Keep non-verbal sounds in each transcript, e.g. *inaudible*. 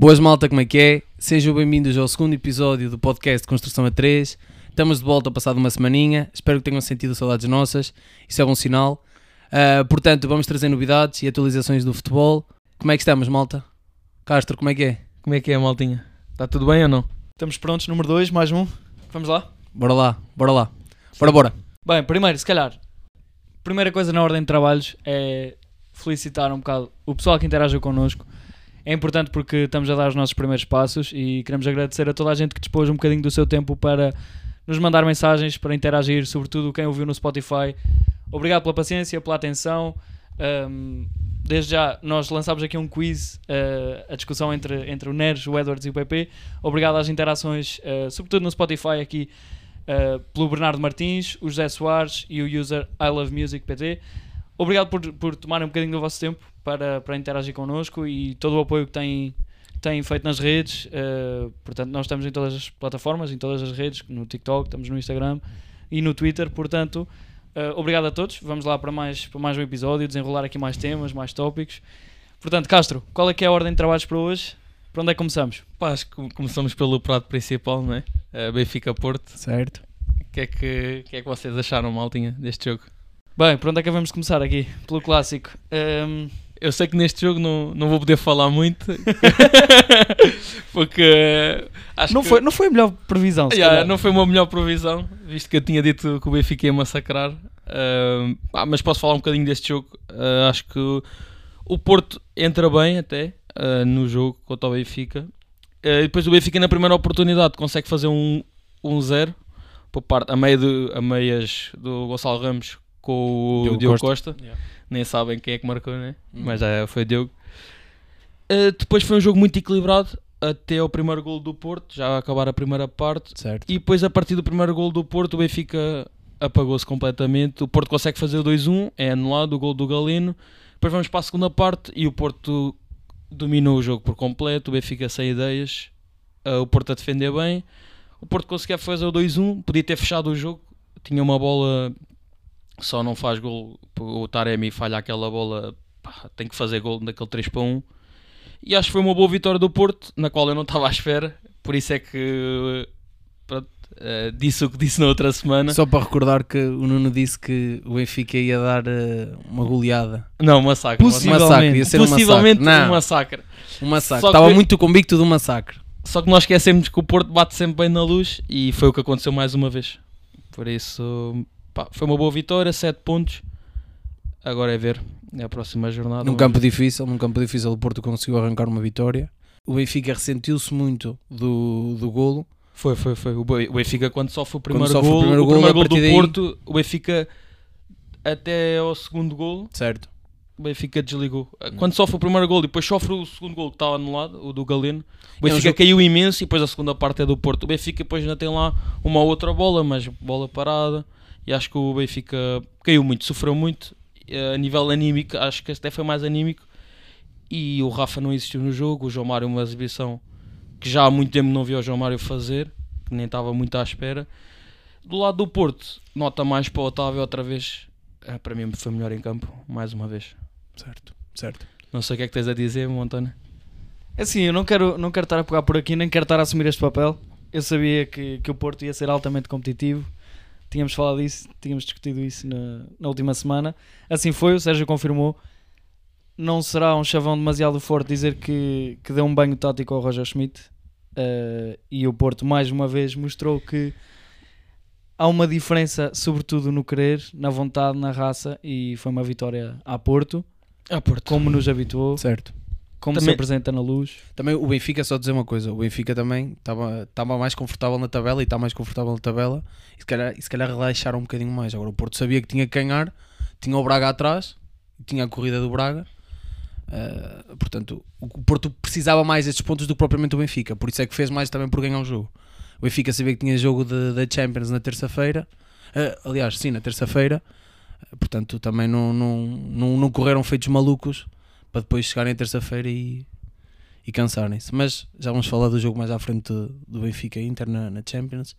Boas malta, como é que é? Sejam bem-vindos ao segundo episódio do podcast Construção a 3. Estamos de volta passado uma semaninha, espero que tenham sentido saudades nossas, isso é bom sinal. Uh, portanto, vamos trazer novidades e atualizações do futebol. Como é que estamos, malta? Castro, como é que é? Como é que é, maltinha? Está tudo bem ou não? Estamos prontos, número 2, mais um. Vamos lá? Bora lá, bora lá. Bora, bora. Bem, primeiro, se calhar, primeira coisa na ordem de trabalhos é felicitar um bocado o pessoal que interagiu connosco. É importante porque estamos a dar os nossos primeiros passos e queremos agradecer a toda a gente que dispôs um bocadinho do seu tempo para nos mandar mensagens, para interagir, sobretudo quem ouviu no Spotify. Obrigado pela paciência, pela atenção. Um, desde já, nós lançámos aqui um quiz, uh, a discussão entre, entre o Neres, o Edwards e o PP. Obrigado às interações, uh, sobretudo no Spotify, aqui uh, pelo Bernardo Martins, o José Soares e o user I Love Music PT. Obrigado por, por tomarem um bocadinho do vosso tempo para, para interagir connosco e todo o apoio que têm, têm feito nas redes. Uh, portanto, nós estamos em todas as plataformas, em todas as redes, no TikTok, estamos no Instagram e no Twitter. Portanto, uh, obrigado a todos. Vamos lá para mais, para mais um episódio, desenrolar aqui mais temas, mais tópicos. Portanto, Castro, qual é que é a ordem de trabalhos para hoje? Para onde é que começamos? Pá, acho que começamos pelo prato principal, não é? Uh, Benfica Porto. Certo. O que, é que, que é que vocês acharam, maltinha, deste jogo? Bem, por onde é que vamos começar aqui? Pelo clássico. Um... Eu sei que neste jogo não, não vou poder falar muito *laughs* porque uh, acho não, que... foi, não foi a melhor previsão. Yeah, não foi uma melhor previsão, visto que eu tinha dito que o Benfica ia massacrar. Uh, ah, mas posso falar um bocadinho deste jogo. Uh, acho que o Porto entra bem até no jogo contra o Benfica. depois o Benfica na primeira oportunidade consegue fazer um 1-0 um parte, a, de, a meias do Gonçalo Ramos com o Diogo, Diogo Costa. Costa. Yeah. Nem sabem quem é que marcou, né? Hum. Mas é, foi Diogo. Uh, depois foi um jogo muito equilibrado até ao primeiro gol do Porto, já a acabar a primeira parte. Certo. E depois, a partir do primeiro gol do Porto, o Benfica apagou-se completamente. O Porto consegue fazer o 2-1, é anulado o gol do Galeno. Depois vamos para a segunda parte e o Porto dominou o jogo por completo. O Benfica sem ideias, uh, o Porto a defender bem. O Porto conseguia fazer o 2-1, podia ter fechado o jogo. Tinha uma bola só não faz gol, o Taremi falha aquela bola, pá, tem que fazer gol naquele 3 para 1. E acho que foi uma boa vitória do Porto, na qual eu não estava à espera, por isso é que pronto, uh, disse o que disse na outra semana. Só para recordar que o Nuno disse que o Benfica ia dar uh, uma goleada. Não, um massacre. Possivelmente, um massacre, ia ser possivelmente um massacre. um massacre. Um massacre. Estava que... muito convicto do massacre. Só que nós esquecemos que o Porto bate sempre bem na luz e foi o que aconteceu mais uma vez. Por isso, pá, foi uma boa vitória, 7 pontos. Agora é ver, é a próxima jornada. Num campo difícil, num campo difícil, o Porto conseguiu arrancar uma vitória. O Benfica ressentiu-se muito do, do golo. Foi, foi, foi. O Benfica, quando sofre o primeiro gol, o primeiro, o primeiro gol, do daí... Porto, o Benfica até ao segundo gol. Certo. O Benfica desligou. Quando sofre o primeiro gol e depois sofre o segundo gol que estava anulado, o do Galeno, o Benfica é um caiu imenso e depois a segunda parte é do Porto. O Benfica depois ainda tem lá uma outra bola, mas bola parada e acho que o Benfica caiu muito, sofreu muito a nível anímico, acho que até foi mais anímico e o Rafa não existiu no jogo, o João Mário uma exibição que já há muito tempo não vi o João Mário fazer, que nem estava muito à espera. Do lado do Porto, nota mais para o Otávio outra vez, é, para mim foi melhor em campo, mais uma vez. Certo, certo. Não sei o que é que tens a dizer, Montana. É assim, eu não quero, não quero estar a pegar por aqui, nem quero estar a assumir este papel. Eu sabia que, que o Porto ia ser altamente competitivo Tínhamos falado disso, tínhamos discutido isso na, na última semana. Assim foi, o Sérgio confirmou. Não será um chavão demasiado forte dizer que, que deu um banho tático ao Roger Schmidt. Uh, e o Porto, mais uma vez, mostrou que há uma diferença, sobretudo no querer, na vontade, na raça. E foi uma vitória a Porto, a Porto. como nos habituou. Certo como também, se apresenta na luz. Também o Benfica, só dizer uma coisa, o Benfica também estava mais confortável na tabela e está mais confortável na tabela e se, calhar, e se calhar relaxaram um bocadinho mais. Agora o Porto sabia que tinha que ganhar, tinha o Braga atrás, tinha a corrida do Braga. Uh, portanto, o Porto precisava mais destes pontos do que propriamente o Benfica, por isso é que fez mais também por ganhar o jogo. O Benfica sabia que tinha jogo da Champions na terça-feira, uh, aliás, sim, na terça-feira, uh, portanto, também não, não, não, não correram feitos malucos para depois chegarem terça-feira e, e cansarem-se. Mas já vamos falar do jogo mais à frente do Benfica Inter na, na Champions.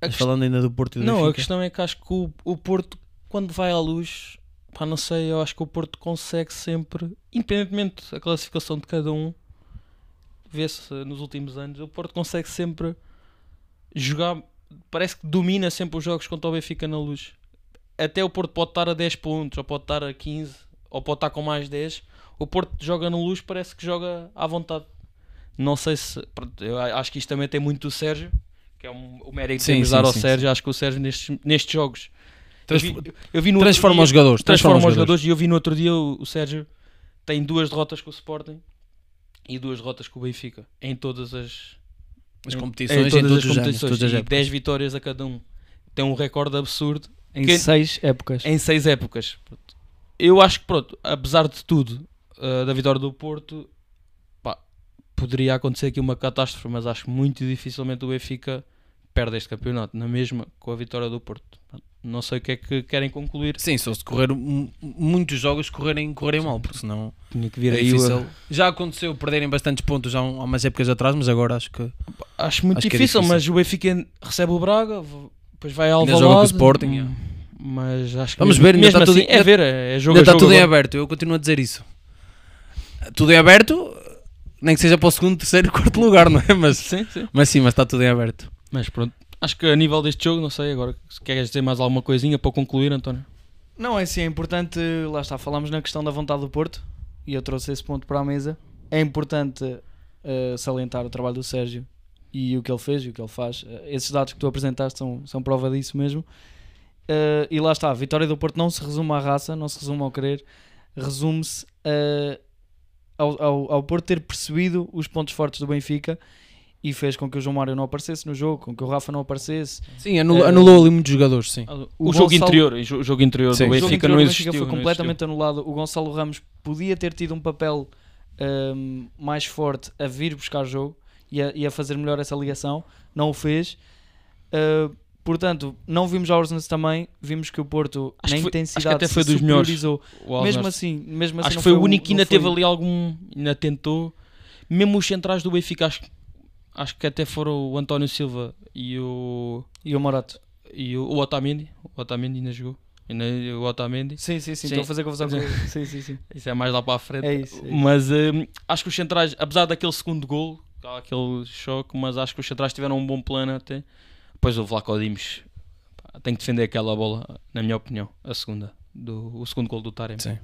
Mas falando ainda do Porto e do Não, Benfica. a questão é que acho que o, o Porto, quando vai à luz, pá, não sei, eu acho que o Porto consegue sempre, independentemente da classificação de cada um, vê-se nos últimos anos, o Porto consegue sempre jogar, parece que domina sempre os jogos contra o Benfica na luz. Até o Porto pode estar a 10 pontos, ou pode estar a 15, ou pode estar com mais 10. O Porto joga na luz, parece que joga à vontade. Não sei se. eu acho que isto também tem muito do Sérgio, que é um, o mérito que Sim, temos de sim, dar ao sim, Sérgio. Acho que o Sérgio nestes, nestes jogos. Eu vi, eu vi no Transforma dia- os jogadores. transforma os os jogadores. E eu vi no outro dia o, o Sérgio tem duas derrotas com o Sporting e duas derrotas com o Benfica em todas as, As em- competições, em em todas todos as os anos, competições todas as e épocas. 10 vitórias a cada um. Tem um recorde absurdo Em Quem- seis épocas. em seis épocas. Eu acho que, pronto, apesar de tudo, uh, da vitória do Porto, pá, poderia acontecer aqui uma catástrofe, mas acho muito dificilmente o Benfica perde este campeonato, na mesma com a vitória do Porto. Não sei o que é que querem concluir. Sim, só se correr mu- muitos jogos correrem, correrem mal, porque senão Tinha que vir é aí difícil. Já aconteceu perderem bastantes pontos há um- há umas épocas atrás, mas agora acho que Acho muito Acho que é difícil, difícil. mas o Benfica recebe o Braga, depois vai ao Alvalade. joga com o Sporting, hum, Mas acho que Vamos mesmo, ver, ainda mesmo está tudo assim, em- é ver, é, é jogo ainda está jogo tudo em agora. aberto. Eu continuo a dizer isso. Tudo em aberto, nem que seja para o segundo, terceiro, quarto lugar, não é? Mas, Sim, sim. mas sim, mas está tudo em aberto. Mas pronto, acho que a nível deste jogo, não sei agora, se queres dizer mais alguma coisinha para concluir, António? Não, é assim, é importante, lá está, falamos na questão da vontade do Porto e eu trouxe esse ponto para a mesa. É importante eh, salientar o trabalho do Sérgio e o que ele fez e o que ele faz. Eh, esses dados que tu apresentaste são, são prova disso mesmo. Eh, e lá está, a vitória do Porto não se resume à raça, não se resume ao querer, resume-se eh, ao, ao, ao Porto ter percebido os pontos fortes do Benfica e fez com que o João Mário não aparecesse no jogo, com que o Rafa não aparecesse. Sim, anulou, Eh, anulou ali muitos jogadores, sim. O, O jogo Gonçalo- interior, o jo- o jogo interior Sim. do O O jogo Benfica interior não existiu. Benfica foi completamente anulado. O Gonçalo Ramos podia ter tido um papel hum, mais forte a vir buscar jogo e a, e a fazer melhor essa ligação. Não o fez. Uh, portanto, não vimos a Orsnes também. Vimos que o Porto, Acho na foi- intensidade, acho que até foi dos melhores. superiorizou. O Mesmo assim, mesmo assim acho que foi o um- único que ainda foi- teve ali algum. ainda tentou. Mesmo os centrais do Benfica, acho, acho que até foram o António Silva e o. E o Morato. e o, o Otamendi. O Otamendi ainda jogou. Ainda, o Otamendi. Sim, sim, sim. Estou a fazer confusão com *laughs* ele. Sim, sim, sim. Isso é mais lá para a frente. É isso. é isso. Mas hum, acho que os centrais, apesar daquele segundo gol, aquele choque, mas acho que os centrais tiveram um bom plano até. Depois o Vlaco Dimos pá, tem que defender aquela bola, na minha opinião, a segunda. Do, o segundo gol do Taremi. Sim.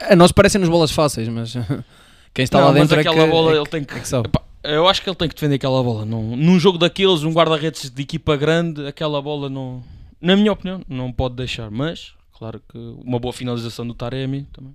A nós parecem-nos bolas fáceis, mas *laughs* quem está Não, lá mas dentro é aquela que, bola é, ele tem que. é que. Epá, eu acho que ele tem que defender aquela bola. Não, num jogo daqueles, um guarda-redes de equipa grande, aquela bola não. Na minha opinião, não pode deixar. Mas, claro que uma boa finalização do Taremi também.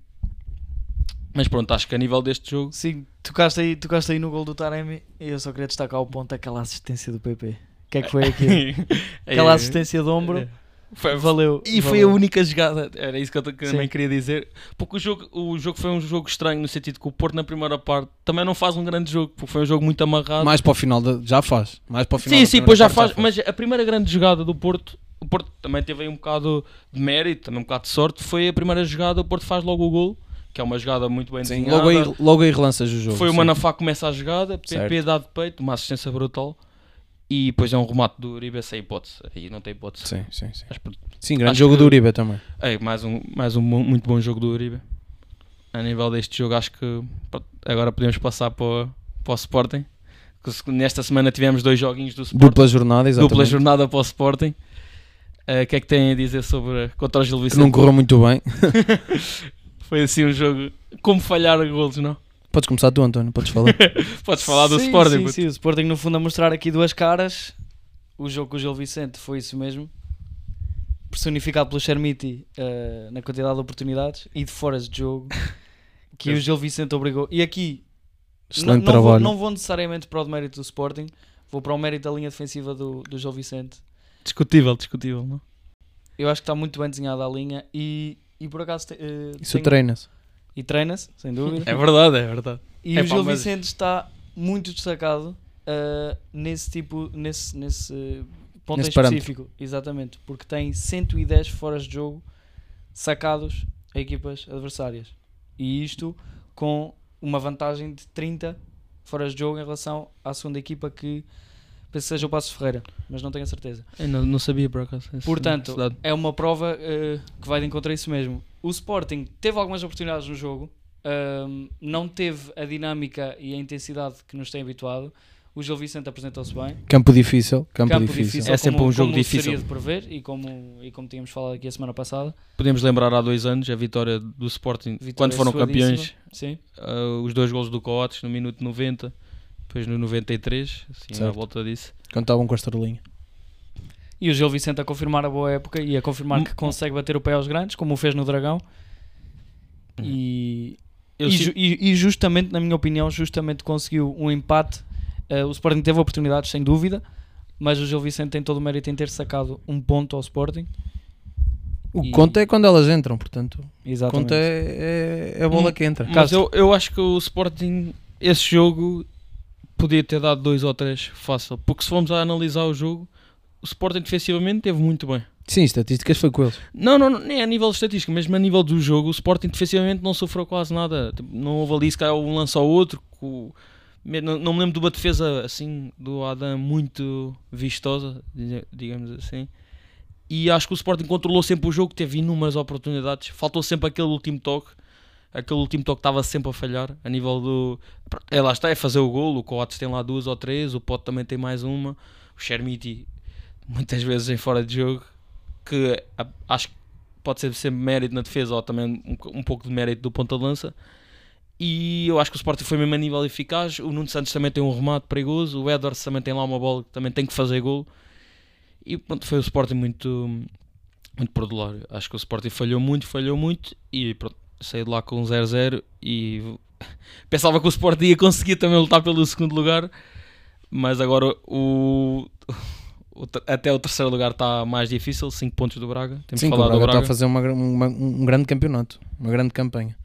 Mas pronto, acho que a nível deste jogo. Sim, tocaste aí, tocaste aí no gol do Taremi e eu só queria destacar o ponto daquela assistência do PP. O que é que foi aquilo? *laughs* Aquela assistência de ombro. Foi- Valeu. E foi a valeu. única jogada, era isso que eu Sim. também queria dizer. Porque o jogo, o jogo foi um jogo estranho, no sentido que o Porto, na primeira parte, também não faz um grande jogo, porque foi um jogo muito amarrado. Mais para o final, da- já faz. Mais para o final sim, da sim, pois já parte faz, Mas a primeira grande jogada do Porto, o Porto também teve aí um bocado de mérito, também um bocado de sorte. Foi a primeira jogada, o Porto faz logo o gol, que é uma jogada muito bem Sim, desenhada. logo, aí, logo aí relanças o jogo. Foi o. Manafá que começa a jogada, PP Certo. dá de peito, uma assistência brutal. E depois é um remate do Uribe sem hipótese. Aí não tem hipótese. Sim, sim, sim. Mas. Sim, grande jogo que- do Uribe também. É, mais um, mais um muito bom jogo do Uribe. A nível deste jogo, acho que agora podemos passar para, o- para o Sporting. Nesta semana tivemos dois joguinhos do Sporting. Dupla jornada, exatamente. Dupla jornada para o Sporting. Eh, O que é que têm a dizer sobre contra o Gil Que Vicente? não correu muito bem. *laughs* Foi assim um jogo. Como falhar golos, não? Podes começar tu, António, podes falar. *laughs* Podes falar do sim, Sporting. Sim, sim, o Sporting no fundo a mostrar aqui duas caras. O jogo com o Gil Vicente foi isso mesmo. Personificado pelo Chermiti eh, na quantidade de oportunidades e de foras de jogo *laughs* que o Gil Vicente obrigou. E aqui Excelente não, não vou, trabalho. não vou necessariamente para o mérito do Sporting, vou para o mérito da linha defensiva do, do Gil Vicente. Discutível, discutível, não? Eu acho que está muito bem desenhada a linha e, e por acaso te- eh, Isso tenho- treina-se. E treina-se, sem dúvida. *laughs* É verdade, é verdade. E É o pá, Gil mas- Vicente está muito destacado uh, nesse tipo, nesse, nesse ponto Nesse em parâmetro. específico, exatamente, porque tem 110 foras de jogo sacados a equipas adversárias. E isto com uma vantagem de 30 foras de jogo em relação à segunda equipa que penso que seja o Passo Ferreira, mas não tenho a certeza. Eu não, não sabia por acaso. Portanto, é uma prova uh, que vai de encontrar isso mesmo. O Sporting teve algumas oportunidades no jogo, ahm, não teve a dinâmica e a intensidade que nos tem habituado. O Gil Vicente apresentou-se bem. Campo difícil, campo, Campo difícil. difícil, É sempre como- um jogo como difícil. seria de prever e como, e como tínhamos falado aqui a semana passada. Podemos lembrar há dois anos a vitória do Sporting Vitória quando foram campeões. Sim. ah, os dois golos do Coates no minuto 90, depois no 93, assim à Certo. volta disso. Quando estavam com a estrelinha. E o Gil Vicente a confirmar a boa época e a confirmar Hum. que consegue bater o pé aos grandes, como o fez no Dragão. E, Eu e, ju- e- e justamente, na minha opinião, justamente conseguiu um empate. Uh, o Sporting teve oportunidades, sem dúvida, mas o Gil Vicente tem todo o mérito em ter sacado um ponto ao Sporting. O E- conto é quando elas entram, portanto. O Exatamente. conto é, é, é a bola Hum, que entra. Mas eu, eu acho que o Sporting, esse jogo, podia ter dado dois ou três fácil. Porque se formos a analisar o jogo, o Sporting defensivamente teve muito bem. Sim, estatísticas foi com eles. Não, não, nem a nível estatístico, mesmo a nível do jogo, o Sporting defensivamente não sofreu quase nada. Tipo, Não houve ali, se calhar, um lance ao outro. me- Não, não me lembro de uma defesa assim do Adam muito vistosa, diga- digamos assim. E acho que o Sporting controlou sempre o jogo, teve inúmeras oportunidades. Faltou sempre aquele último toque. Aquele último toque estava sempre a falhar. A nível do. É lá está, é fazer o golo. O Coates tem lá duas ou três. O Pote também tem mais uma. O Chermiti, muitas vezes em fora de jogo. Que acho que pode ser sempre mérito na defesa ou também um, um pouco de mérito do ponta de lança. E eu acho que o Sporting foi mesmo a nível eficaz. O Nuno Santos também tem um remate perigoso. O Edwards também tem lá uma bola que também tem que fazer gol. E pronto, foi o Sporting muito, muito perdular. Acho que o Sporting falhou muito, falhou muito. E pronto, saí de lá com um 0-0. E *laughs* pensava que o Sporting ia conseguir também lutar pelo segundo lugar. Mas agora o, o até o terceiro lugar está mais difícil. 5 pontos do Braga. Temos Sim, que o Braga do está a fazer uma, uma- um grande campeonato, uma grande campanha.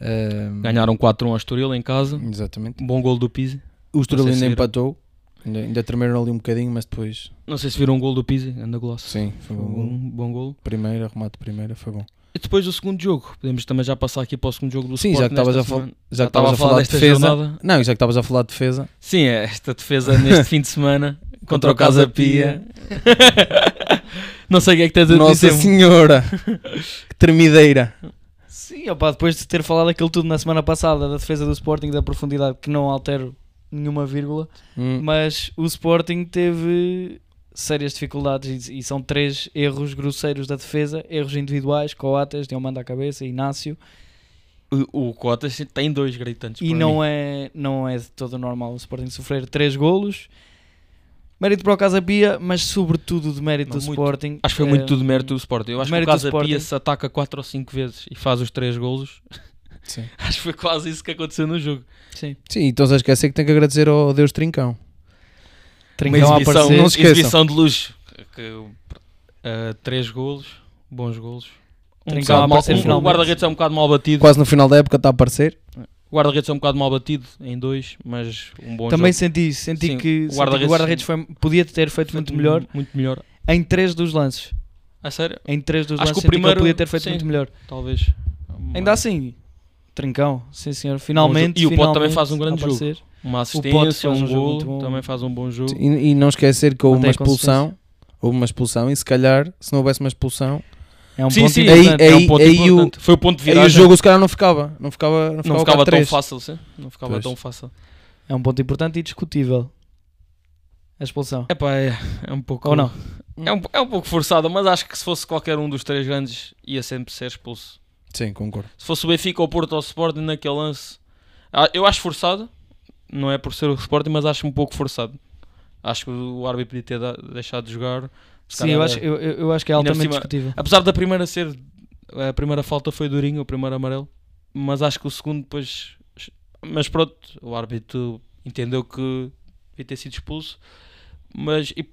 Ahm, Ganharam 4-1 ao Estoril em casa. Exatamente. Um bom gol do Pizzi. O Estoril ainda empatou, ainda, ainda tremeram ali um bocadinho, mas depois, Não sei se viram um gol do Pizzi. Anda golaço. sim, foi Foi um um bom gol. Primeira, remate primeira, foi bom. E depois do segundo jogo, podemos também já passar aqui para o segundo jogo do Sim, Sport já que estavas a fal-. Já a falar de desta defesa. jornada. Não, já que estavas a falar de defesa. Sim, é esta defesa neste *laughs* fim de semana contra o Casa Pia. *laughs* Não sei o que é que tens a Nossa dizer. Senhora! *laughs* que tremideira! Sim, opá, depois de ter falado aquilo tudo na semana passada, da defesa do Sporting, da profundidade, que não altero nenhuma vírgula, Hum, mas o Sporting teve sérias dificuldades e, e são três erros grosseiros da defesa, erros individuais, Coates, Diomanda à cabeça, Inácio, O, o Cotas tem dois gritantes. e não mim. é, não é de todo normal o Sporting sofrer três golos. Mérito para o Casa Pia, mas sobretudo de mérito do muito. Sporting. Acho que foi eh, muito tudo mérito do Sporting. Eu acho que o mérito do Casa Pia Sporting. se ataca 4 ou 5 vezes e faz os 3 golos. sim. *laughs* Acho que foi quase isso que aconteceu no jogo. Sim. Sim, então estás a esquecer que tem que agradecer ao Deus Trincão. Trincão Uma exibição, aparecer. não se exibição de luxo. Que, eh, três golos, bons golos. Um Trincão mal- um- o guarda-redes é um bocado mal batido. Quase no final da época está a aparecer. O guarda-redes é um bocado mal batido em dois, mas um bom Também jogo. senti isso, senti Sim, que o que guarda-redes- foi- podia ter feito muito melhor Muito melhor. em três dos lances. A sério? Em três dos Acho lances que o senti primeiro- ele podia ter feito sim. muito melhor. Talvez. Ainda assim, Trincão, sim senhor. Finalmente. E o Pote também faz um grande aparecer. Uma assistência, um um jogo gol, também faz um bom jogo. E, e não esquecer que houve Mantém uma expulsão. Houve uma expulsão e se calhar, se não houvesse uma expulsão, É um sim, ponto sim, importante. é Aí- um ponto aí o- importante. Foi o ponto de aí o jogo se calhar não ficava. Não ficava, não ficava, não ficava tão 4-3. fácil, sim. Não ficava Pois. tão fácil. É um ponto importante e discutível. A expulsão. Epá, é, é um pouco. Ou não? É um, é um pouco forçada, mas acho que se fosse qualquer um dos três grandes, ia sempre ser expulso. Sim, concordo. Se fosse o Benfica ou o Porto ou o Sporting naquele lance, ah, eu acho forçado. Não é por ser o Sporting, mas acho um pouco forçado. Acho que o árbitro podia ter da- deixado de jogar. Sim, eu acho, é- eu, eu acho que é altamente cima- discutível. Apesar da primeira ser. A primeira falta foi durinho, o primeiro amarelo. Mas acho que o segundo depois. Mas pronto, o árbitro entendeu que devia ter sido expulso. Mas e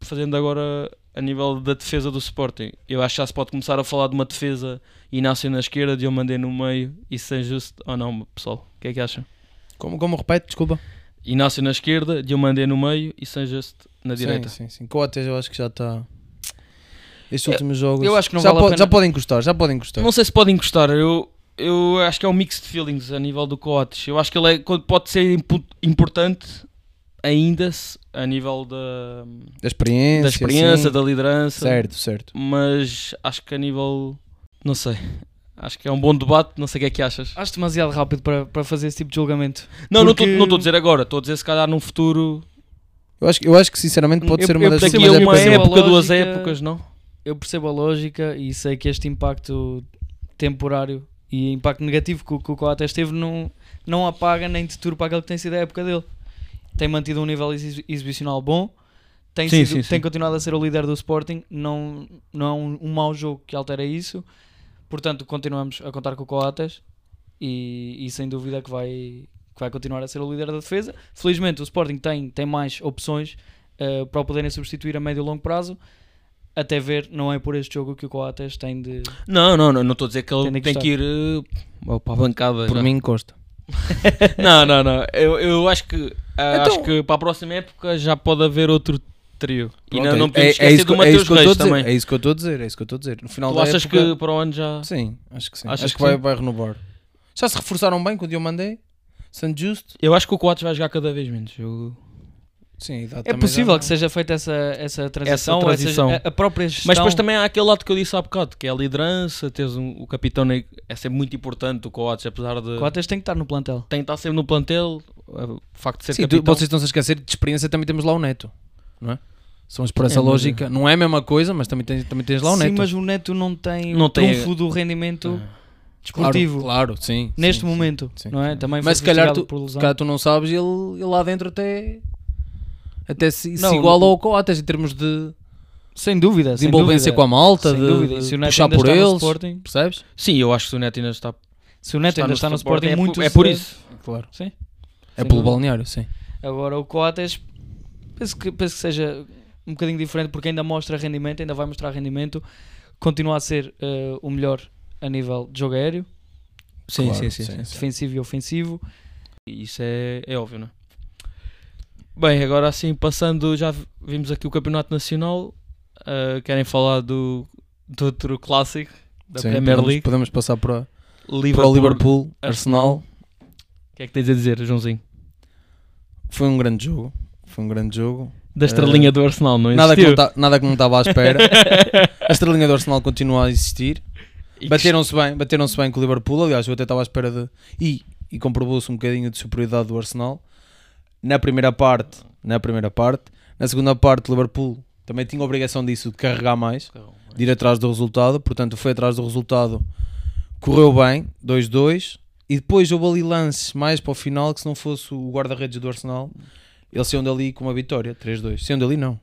fazendo agora a nível da defesa do Sporting, eu acho que já se pode começar a falar de uma defesa Inácio na esquerda, de eu mandei no meio e sem justo. Ou não, pessoal? O que é que acham? Como, como repete, desculpa. Inácio na esquerda, mandei no meio e sem justo na direita. Sim, sim, sim. Coates eu acho que já está. Estes últimos jogos. eu acho que não já, vale a pode, pena- já podem encostar, já podem encostar. Não sei se pode encostar. Eu, eu acho que é um mix de feelings a nível do Coates. Eu acho que ele é, pode ser impu- importante ainda a nível da, Da experiência. da experiência, sim. da liderança. Certo, certo. Mas acho que a nível. Não sei. Acho que é um bom debate, não sei o que é que achas. Acho demasiado rápido para, para fazer esse tipo de julgamento. Não, Porque- não estou a dizer agora, estou a dizer se calhar num futuro. Eu acho, eu acho que sinceramente pode Eu- ser eu uma das Daqui a é uma época, duas lógica- épocas, não? Eu percebo a lógica e sei que este impacto temporário e impacto negativo que, o- que o Coates teve não, não apaga nem deturpa aquilo que tem sido a época dele. Tem mantido um nível exi- exibicional bom, tem, Sim, sido- sim, sim. tem continuado a ser o líder do Sporting, não, não é um, um mau jogo que altera isso. Portanto, continuamos a contar com o Coates e, e sem dúvida que vai, que vai continuar a ser o líder da defesa. Felizmente o Sporting tem, tem mais opções eh, para o poderem substituir a médio e longo prazo. Até ver, não é por este jogo que o Coates tem de. Não, não, não estou a dizer que ele Tem tem que ir eh, para a bancada. Por já. mim encosta. *laughs* Não, não, não. Eu, eu acho que ah, Então- acho que para a próxima época já pode haver outro trio. e Pronto, não, não é- podemos é, esquecer isso do que- é eu Reis a dizer, também. É isso que eu estou a dizer, é isso que eu estou a dizer. No final Tu da achas época- que para o ano já. Sim, acho que sim. Achas acho que, que vai, sim? vai renovar. Já se reforçaram bem com o Diomandé? Santo Justo? Eu acho que o Coates vai jogar cada vez menos. Eu- Sim, É possível que seja feita essa, essa transição, Essa transição. seja, a, a própria gestão. Mas depois também há aquele lado que eu disse há bocado, que é a liderança, teres um- o capitão, na- é sempre muito importante, o Coates, apesar de. Coates tem que estar no plantel. Tem que estar sempre no plantel, o facto de ser Sim, tu- capitão. vocês estão-se a esquecer de experiência, também temos lá o Neto, não é? São por essa É, mas- lógica. Não é a mesma coisa, mas também tens, também tens lá o Sim, Neto. mas o Neto não tem Não o tem- trunfo do rendimento Ah. desportivo Claro, claro, sim. neste sim, momento, sim, não é? sim. Também Mas foi se calhar, tu, por se lesão. calhar tu não sabes, ele, ele lá dentro até, até se, se Não, iguala ao Coates em termos de, Sem dúvida, de sem envolvência dúvida. com a malta, Sem de, dúvida. E de se o Neto puxar ainda por está no eles, Sporting, percebes? Sim, eu acho que o Neto ainda está. se o Neto ainda está no Sporting, é, muito por, é por isso. Claro. Sim. É pelo balneário, sim. Agora o Coates penso que, penso que seja um bocadinho diferente porque ainda mostra rendimento, ainda vai mostrar rendimento, continua a ser eh, o melhor a nível de jogo aéreo, Sim, Claro, sim, sim, sim, sim. sim. defensivo e ofensivo. Isso é, é óbvio, não é? Bem, agora assim, passando, já vimos aqui o Campeonato Nacional. ah, querem falar do, do outro clássico da Sim, Premier podemos, League? podemos passar para, para Liverpool. o Liverpool, Arsenal. Arsenal. O que é que tens a dizer, Joãozinho? Foi um grande jogo. Foi um grande jogo. Da estrelinha do Arsenal, não Eh, Nada que existiu? não, ta- nada que não estava à espera. *laughs* a estrelinha do Arsenal continua a existir. Bateram-se bem, bateram-se bem com o Liverpool. Aliás, eu até estava à espera de. E, e comprovou-se um bocadinho de superioridade do Arsenal. Na primeira parte, na primeira parte. Na segunda parte, o Liverpool também tinha a obrigação disso, de carregar mais, de ir atrás do resultado. Portanto, foi atrás do resultado. Correu bem, 2-2. E depois houve ali lances mais para o final, que se não fosse o guarda-redes do Arsenal, eles saiam dali com uma vitória, 3-2. Saiam dali não.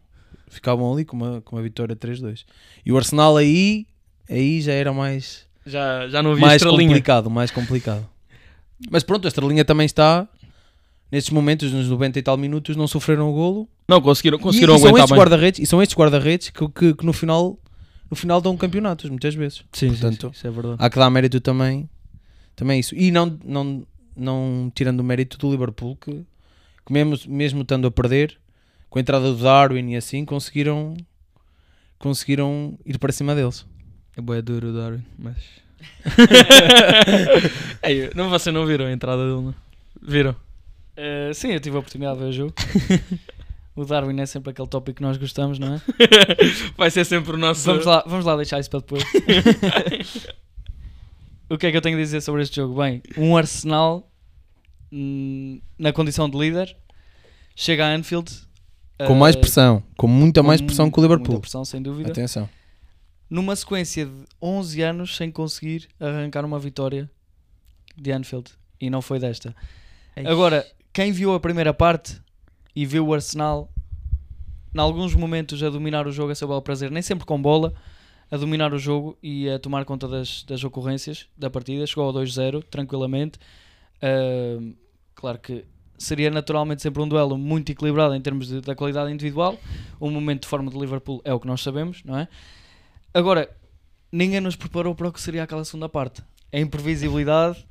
Ficavam ali com uma, com uma vitória 3-2. E o Arsenal aí, aí já era mais, Já, já não havia mais estrelinha. complicado, mais complicado. Mas pronto, a estrelinha também está. Nestes momentos, nos 90 e tal minutos, não sofreram o golo. Não, conseguiram, E, conseguiram e são aguentar estes bem. guarda-redes, e são estes guarda-redes que, que, que no final no final dão campeonatos, muitas vezes. Sim, Portanto, sim, sim, isso é verdade. Há que dar mérito também, também isso. E não, não, não tirando o mérito do Liverpool, que, que mesmo, mesmo estando a perder, com a entrada do Darwin e assim, conseguiram, conseguiram ir para cima deles. É boa duro o Darwin, mas. *laughs* Ei, não, vocês não viram a entrada dele, não? Viram? Eh, sim, eu tive a oportunidade de ver o jogo. *laughs* o Darwin é sempre aquele tópico que nós gostamos, não é? *laughs* Vai ser sempre o nosso. Vamos lá, vamos lá deixar isso para depois. o que é que eu tenho a dizer sobre este jogo? Bem, um Arsenal hum, na condição de líder chega a Anfield Com eh, mais pressão, com muita com mais pressão que o Muita Liverpool. pressão, sem dúvida. Atenção. Numa sequência de 11 anos sem conseguir arrancar uma vitória de Anfield. E não foi desta. Agora, quem viu a primeira parte e viu o Arsenal, em alguns momentos, a dominar o jogo a seu belo prazer, nem sempre com bola, a dominar o jogo e a tomar conta das, das ocorrências da partida, chegou ao 2-0 tranquilamente. Ahm, claro que seria naturalmente sempre um duelo muito equilibrado em termos de- da qualidade individual. O momento de forma do Liverpool é o que nós sabemos, não é? Agora, ninguém nos preparou para o que seria aquela segunda parte. A imprevisibilidade,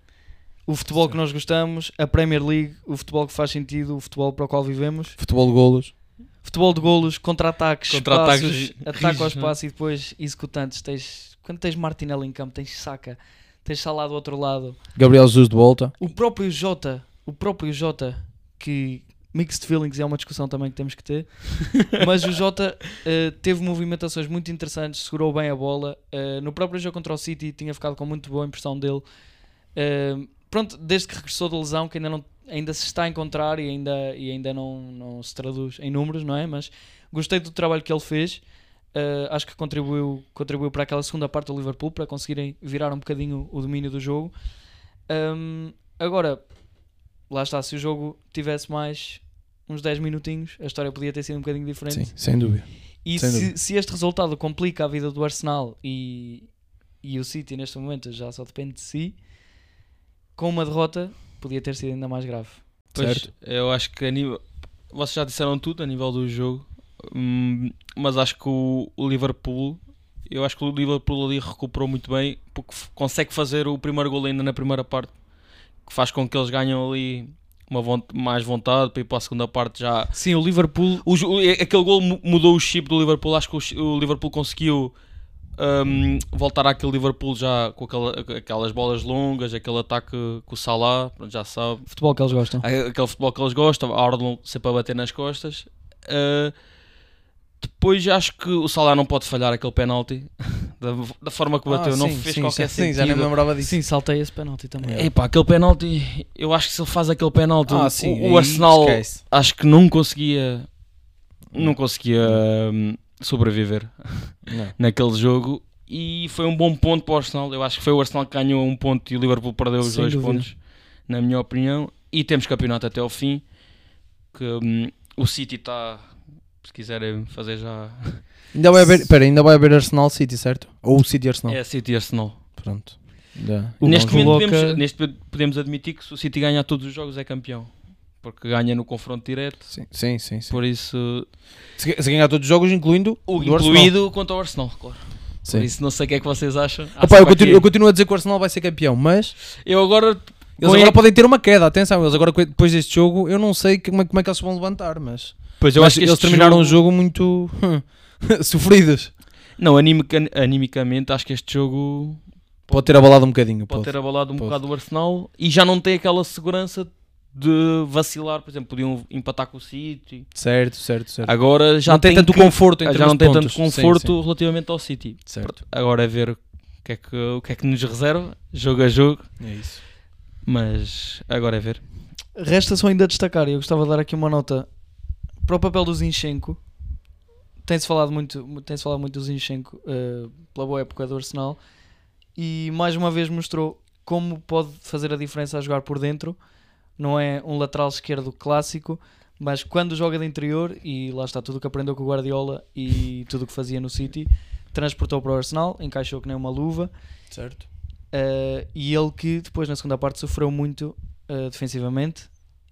o futebol Sim. que nós gostamos, a Premier League, o futebol que faz sentido, o futebol para o qual vivemos. Futebol de golos. Futebol de golos, contra-ataques, espaços, ri- ataque ao espaço e depois executantes. Tens, quando tens Martinelli em campo, tens Saka, tens Salah do outro lado. Gabriel Jesus de volta. O próprio Jota, o próprio Jota, que mixed feelings é uma discussão também que temos que ter. *laughs* Mas o Jota eh, teve movimentações muito interessantes, segurou bem a bola. Eh, no próprio jogo contra o City tinha ficado com muito boa impressão dele. Eh, pronto, desde que regressou da lesão, que ainda, não, ainda se está a encontrar e ainda, e ainda não, não se traduz em números, não é? Mas gostei do trabalho que ele fez. Eh, acho que contribuiu, contribuiu para aquela segunda parte do Liverpool para conseguirem virar um bocadinho o domínio do jogo. Ahm, agora, lá está, se o jogo tivesse mais uns 10 minutinhos, a história podia ter sido um bocadinho diferente. Sim, sem dúvida. E Sem se, dúvida. se este resultado complica a vida do Arsenal e, e o City neste momento já só depende de si, com uma derrota podia ter sido ainda mais grave. Pois, Certo. eu acho que a nível. Vocês já disseram tudo a nível do jogo, hum, mas acho que o, o Liverpool. Eu acho que o Liverpool ali recuperou muito bem porque consegue fazer o primeiro gol ainda na primeira parte, que faz com que eles ganham ali uma von- mais vontade para ir para a segunda parte já. Sim, o Liverpool O, aquele gol mu- mudou o chip do Liverpool. Acho que o, o Liverpool conseguiu hum, voltar àquele Liverpool já com aquela- aquelas bolas longas, aquele ataque com o Salah, já sabe. futebol que eles gostam. aquele futebol que eles gostam, a Arnold sempre a bater nas costas. Uh, depois acho que o Salah não pode falhar aquele penalti *laughs* da, da forma que bateu, Ah, não sim, fez sim, qualquer já, sentido. Sim, já nem me lembrava disso. Sim, saltei esse penalti também. Epá, aquele penalti, eu acho que se ele faz aquele penalti, Ah, o- sim, o, Arsenal esquece. acho que não conseguia não conseguia hum, sobreviver Não. *laughs* naquele jogo e foi um bom ponto para o Arsenal. Eu acho que foi o Arsenal que ganhou um ponto e o Liverpool perdeu os Sem dois dúvida. pontos, na minha opinião. E temos campeonato até ao fim. Que hum, o City está, se quiserem fazer já, Ainda vai haver, pera, ainda vai haver Arsenal City, certo? Ou o City Arsenal. é City e Arsenal. Pronto. O neste, momento coloca- podemos, neste momento podemos admitir que se o City ganhar todos os jogos é campeão. Porque ganha no confronto direto. Sim, sim, sim. sim. Por isso, Se, se ganhar todos os jogos, incluindo o do Arsenal. incluído quanto ao Arsenal, claro. Sim. Por isso não sei o que é que vocês acham. Opa, eu, continuo, eu continuo a dizer que o Arsenal vai ser campeão, mas eu agora eles agora é- podem ter uma queda. Atenção, eles agora depois deste jogo, eu não sei como é, como é que eles se vão levantar, mas, Pois eu mas acho que eles terminaram o jogo muito *laughs* sofridos. Não, animica- animicamente acho que este jogo Pode ter abalado um bocadinho. pode, Pode. ter abalado um Pode. bocado o Arsenal e já não tem aquela segurança de vacilar, por exemplo, podiam empatar com o City. Certo, certo, certo. Agora já não tem tanto que- conforto já não tem pontos. tanto conforto Sim, sim. relativamente ao City. Certo. Agora é ver o que é que, o que é que nos reserva, jogo a jogo, É isso. mas agora é ver. Resta só ainda destacar, eu gostava de dar aqui uma nota para o papel do Zinchenko. Tem-se falado muito, tem-se falado muito do Zinchenko eh, pela boa época do Arsenal e mais uma vez mostrou como pode fazer a diferença a jogar por dentro. Não é um lateral esquerdo clássico, mas quando joga de interior, e lá está tudo o que aprendeu com o Guardiola e *laughs* tudo o que fazia no City, transportou para o Arsenal, encaixou que nem uma luva. Certo. Uh, e ele que depois na segunda parte sofreu muito uh, defensivamente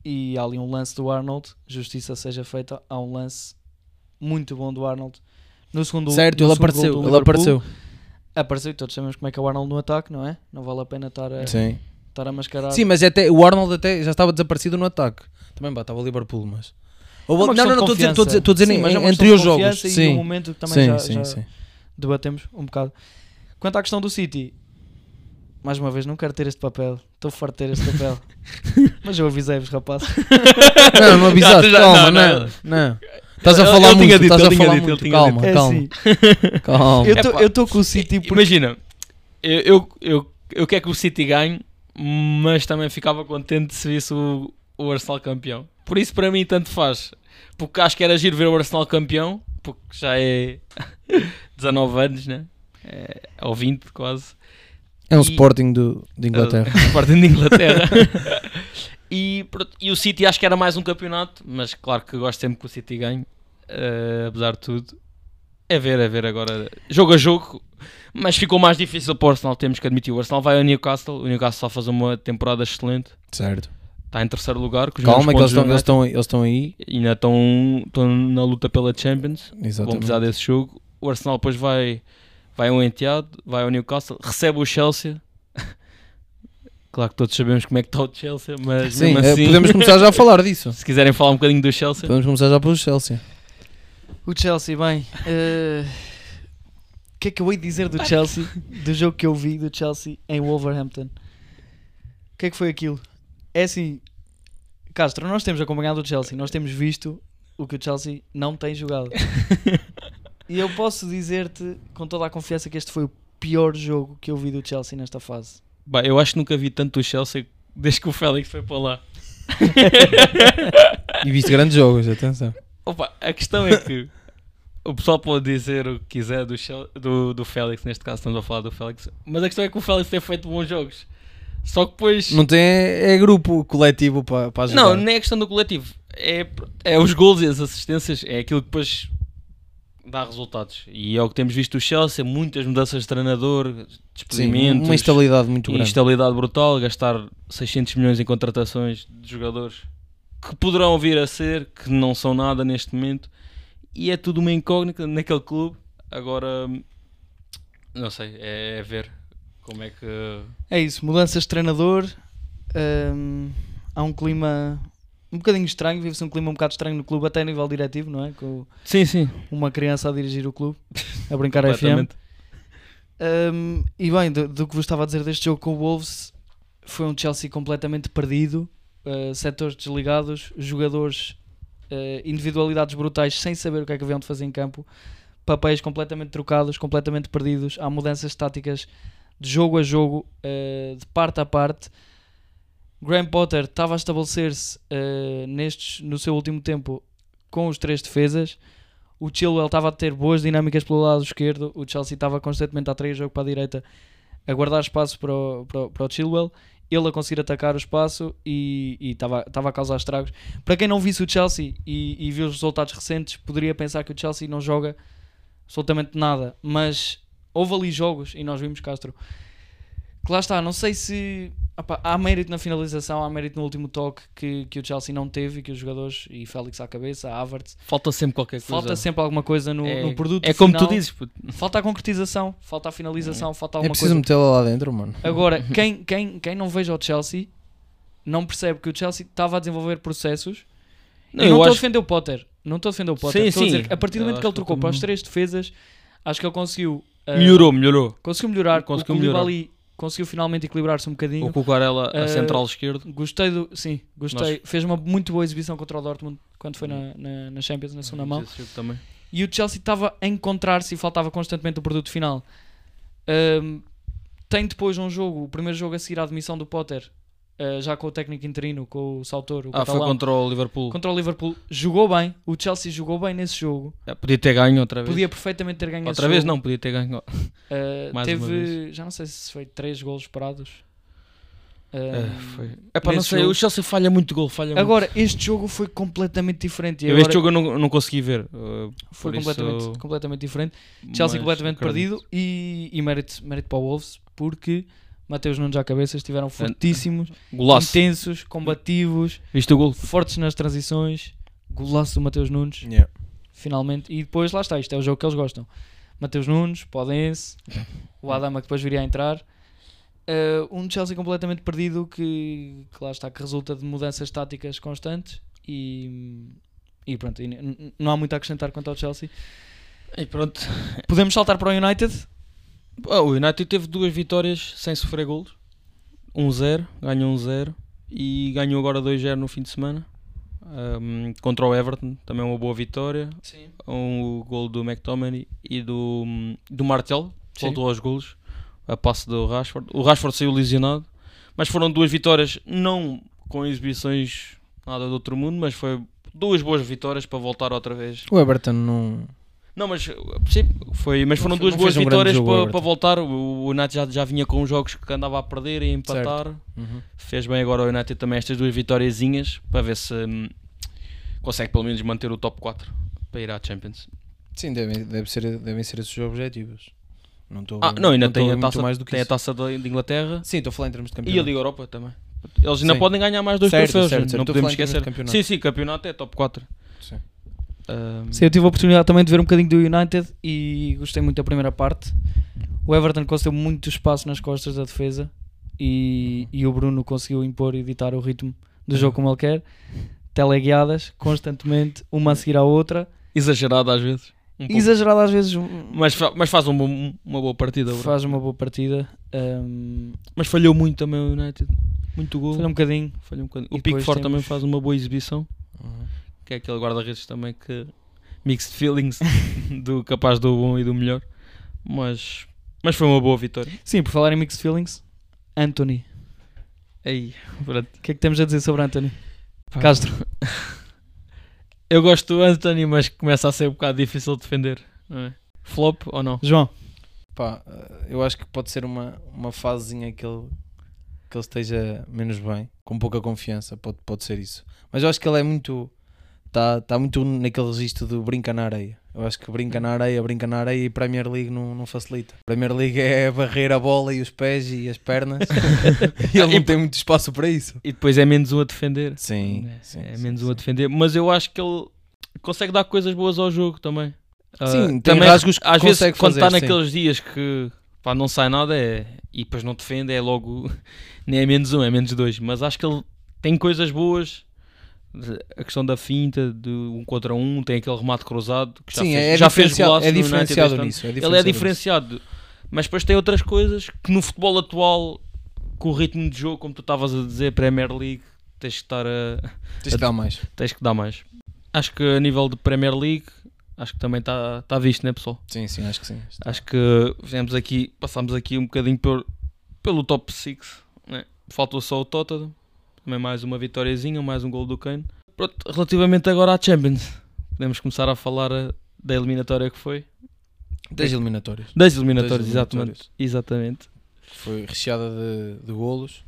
e há ali um lance do Arnold justiça seja feita há um lance muito bom do Arnold no segundo Certo, no ele segundo apareceu. Ele apareceu. apareceu e todos sabemos como é que é o Arnold no ataque não é? não vale a pena estar a, Sim. estar a mascarar Sim, mas até, o Arnold até já estava desaparecido no ataque. Também bah, estava o Liverpool, mas. Ou- É não, não, não, estou a dizer, estou a dizer, estou a dizer Sim, mas é uma entre questão os jogos. e Sim, um momento que também sim, já, sim, já sim. debatemos um bocado quanto à questão do City mais uma vez não quero ter este papel estou farto de ter este papel *laughs* mas eu avisei-vos rapaz Não, não avisaste, Já- calma, não, não, não. Estás a falar ele tinha muito, dito, estás a falar dito, muito, tinha calma, é calma, assim *laughs* calma. Eu estou com o City porque Imagina, eu, eu, eu, eu quero que o City ganhe, mas também ficava contente se visse o, o Arsenal campeão. Por isso, para mim, tanto faz. Porque acho que era giro ver o Arsenal campeão, porque já é *laughs* 19 anos, né? É, ou 20 quase. É um E- Sporting do, de Inglaterra. Uh, Sporting de Inglaterra. *laughs* e, e o City acho que era mais um campeonato, mas claro que gosto sempre que o City ganhe, uh, apesar de tudo. É ver, é ver agora, jogo a jogo, mas ficou mais difícil para o Arsenal, temos que admitir. O Arsenal vai ao Newcastle, o Newcastle só faz uma temporada excelente, Certo. está em terceiro lugar, Calma, que eles estão, eles, estão, eles estão aí. United, ainda estão, estão na luta pela Champions, vão Exatamente. precisar desse jogo. O Arsenal depois vai, vai ao enteado, vai ao Newcastle, recebe o Chelsea. *laughs* Claro que todos sabemos como é que está o Chelsea, mas Sim, é, assim, podemos começar já a falar *laughs* disso. se quiserem falar um bocadinho do Chelsea, Podemos começar já pelo Chelsea. O Chelsea, bem. eh, O que é que eu hei de dizer do Chelsea? Do jogo que eu vi do Chelsea em Wolverhampton? O que é que foi aquilo? É assim. Castro, nós temos acompanhado o Chelsea, nós temos visto o que o Chelsea não tem jogado. *laughs* e eu posso dizer-te com toda a confiança que este foi o pior jogo que eu vi do Chelsea nesta fase. Bah, eu acho que nunca vi tanto o Chelsea desde que o Félix foi para lá. E viste grandes jogos, atenção. Opa, a questão é que o pessoal pode dizer o que quiser do, do, do Félix, neste caso estamos a falar do Félix, mas a questão é que o Félix tem feito bons jogos. Só que depois. Não tem. É grupo coletivo para, para ajudar. Não, nem é questão do coletivo. É, é os gols e as assistências, é aquilo que depois dá resultados. E é o que temos visto o Chelsea, muitas mudanças de treinador, Sim, despedimentos, uma instabilidade muito grande. instabilidade brutal, gastar 600 milhões em contratações de jogadores que poderão vir a ser, que não são nada neste momento. E é tudo uma incógnita naquele clube. Agora, não sei, é, é ver como é que... É isso, mudanças de treinador. hum, há um clima um bocadinho estranho, vive-se um clima um bocado estranho no clube, até a nível diretivo, não é? Com Sim, sim, uma criança a dirigir o clube, *laughs* a brincar a FM. Um, e bem, do, do que vos estava a dizer deste jogo com o Wolves, foi um Chelsea completamente perdido, uh, setores desligados, jogadores, uh, individualidades brutais sem saber o que é que haviam de fazer em campo, papéis completamente trocados, completamente perdidos. Há mudanças táticas de jogo a jogo, uh, de parte a parte. Graham Potter estava a estabelecer-se uh, nestes, no seu último tempo com os três defesas. O Chilwell estava a ter boas dinâmicas pelo lado esquerdo. O Chelsea estava constantemente a atrair jogo para a direita, a guardar espaço para o, para, o- para o Chilwell. Ele a conseguir atacar o espaço e e estava estava a causar estragos. Para quem não visse o Chelsea e, e viu os resultados recentes, poderia pensar que o Chelsea não joga absolutamente nada. Mas houve ali jogos, e nós vimos Castro, que lá está. Não sei se opá, há mérito na finalização, há mérito no último toque que, que o Chelsea não teve e que os jogadores, e Félix à cabeça, Havertz, Falta sempre qualquer coisa. Falta sempre alguma coisa no, é, no produto É como final. tu dizes, puto. Falta a concretização, falta a finalização, falta É alguma preciso coisa. metê-la lá dentro, mano. Agora, *laughs* quem, quem, quem não veja o Chelsea não percebe que o Chelsea estava a desenvolver processos. Não, e eu não estou a acho- defender o Potter. Não estou a defender o Potter. Sim, estou a sim. dizer que a partir do momento que ele que trocou eu para as três defesas, acho que ele conseguiu. uh, Melhorou, melhorou. Conseguiu melhorar. Conseguiu o melhorar. Koulibaly conseguiu finalmente equilibrar-se um bocadinho. O Cucarella a Eh, central esquerdo. Gostei do. Sim, gostei. Fez uma muito boa exibição contra o Dortmund quando foi na, na, na Champions, na segunda mão. Também. E o Chelsea estava a encontrar-se e faltava constantemente o produto final. Ahm, tem depois um jogo, o primeiro jogo a seguir à admissão do Potter, ah, já com o técnico interino, com o Sautor, o Ah, foi contra o Liverpool. contra o Liverpool. Jogou bem, o Chelsea jogou bem nesse jogo. Ah, Podia ter ganho outra vez. Podia perfeitamente ter ganho outra vez jogo. não, podia ter ganho. *laughs* Uma teve, já não sei se foi 3 golos parados. É, Ahm, foi. Epá, não nesse sei, jogo. o Chelsea falha muito gol, falha muito. Agora, este jogo foi completamente diferente. Eu agora este jogo eu não, não consegui ver. uh, foi por isso- completamente, completamente diferente. Chelsea mas completamente acredito. perdido e, e mérito, mérito para o Wolves porque Mateus Nunes à cabeça estiveram fortíssimos, *laughs* Golaço. intensos, combativos, Viste o gol? fortes nas transições. Golaço do Mateus Nunes, Yeah. finalmente. E depois lá está, isto é o jogo que eles gostam. Mateus Nunes, Podense, o Adama que depois viria a entrar. Uh, um Chelsea completamente perdido que, que lá está, que resulta de mudanças táticas constantes e, e pronto, e n- n- não há muito a acrescentar quanto ao Chelsea. E pronto. Podemos saltar para o United? Ah, o United teve duas vitórias sem sofrer golos. 1-0, ganhou 1-0 e ganhou agora 2-0 no fim de semana. Um, contra o Everton, também uma boa vitória. Sim. Um gol do McTominay e do, do Martel, Sim. voltou aos golos. A passe do Rashford. O Rashford saiu lesionado, mas foram duas vitórias, não com exibições nada do outro mundo, mas foi duas boas vitórias para voltar outra vez O Everton não. Não, mas sim, foi, mas Não foram duas não boas um vitórias para, para voltar. O United já, já vinha com jogos que andava a perder e a empatar. Uhum. Fez bem agora o United também estas duas vitóriazinhas para ver se hum, consegue pelo menos manter o top 4 para ir à Champions. Sim, devem, deve ser, devem ser esses os objetivos. Não estou Ah, não, ainda estou tem, a taça, mais do que tem a taça de, de Inglaterra Sim, estou a falar em termos de e a campeonato. Liga Europa também. Eles ainda Sim. podem ganhar mais dois Certo, troféus, certo, certo. não podemos esquecer. campeonato. Sim, sim, campeonato é top 4. Sim. Hum, Sim, eu tive a oportunidade também de ver um bocadinho do United e gostei muito da primeira parte. O Everton conseguiu muito espaço nas costas da defesa e, e o Bruno conseguiu impor e ditar o ritmo do jogo como ele quer. Teleguiadas, constantemente, uma a seguir à outra. Exagerado às vezes. Um pouco. exagerado às vezes, Mas, fa- mas faz um bom- uma boa partida. bro. faz uma boa partida. Um, Mas falhou muito também o United. Muito gol. falha um bocadinho. Falhou um bocadinho. O Pickford depois também temos- faz uma boa exibição. Uhum. Que é aquele guarda-redes também que. Mixed feelings *laughs* do capaz do bom e do melhor. Mas, mas foi uma boa vitória. Sim, por falar em mixed feelings, Anthony. Aí, pronto. O que é que temos a dizer sobre Anthony? Castro. *laughs* Eu gosto do Anthony, mas começa a ser um bocado difícil de defender. não é? Flop ou não? João. Pá, eu acho que pode ser uma, uma fasezinha que ele, que ele esteja menos bem, com pouca confiança, pode, pode ser isso. Mas eu acho que ele é muito. Está tá muito naquele registro do brinca na areia. Eu acho que brinca na areia, brinca na areia e Premier League não, não facilita. Premier League é barrer a bola e os pés e as pernas *laughs* *laughs* e ele não tem muito espaço para isso. E depois é menos um a defender. Sim, É, sim, é sim, menos sim. um a defender. Mas eu acho que ele consegue dar coisas boas ao jogo também. Ah, Sim, tem rasgos que às vezes consegue quando está fazer, naqueles dias que pá, não sai nada é, e depois não defende, é logo *laughs* nem é menos um, é menos dois. Mas acho que ele tem coisas boas. A questão da finta, de um contra um, tem aquele remate cruzado que já Sim, fez, é, já fez diferenciado, golaço é United diferenciado nisso. É Ele é nisso. diferenciado, mas depois tem outras coisas que no futebol atual, com o ritmo de jogo, como tu estavas a dizer, Premier League, tens que estar a, Tens que dar mais. tens que dar mais. Acho que a nível de Premier League, acho que também está tá visto, né, pessoal? Sim, sim, acho que sim. Acho que viemos aqui, passámos aqui um bocadinho por, pelo top 6. Né? Faltou só o Tottenham, também mais uma vitóriazinha, mais um gol do Kane. Pronto, relativamente agora à Champions, podemos começar a falar eh, da eliminatória que foi. 10 eliminatórias. Das eliminatórias, exatamente. Exatamente. Foi recheada de, de golos.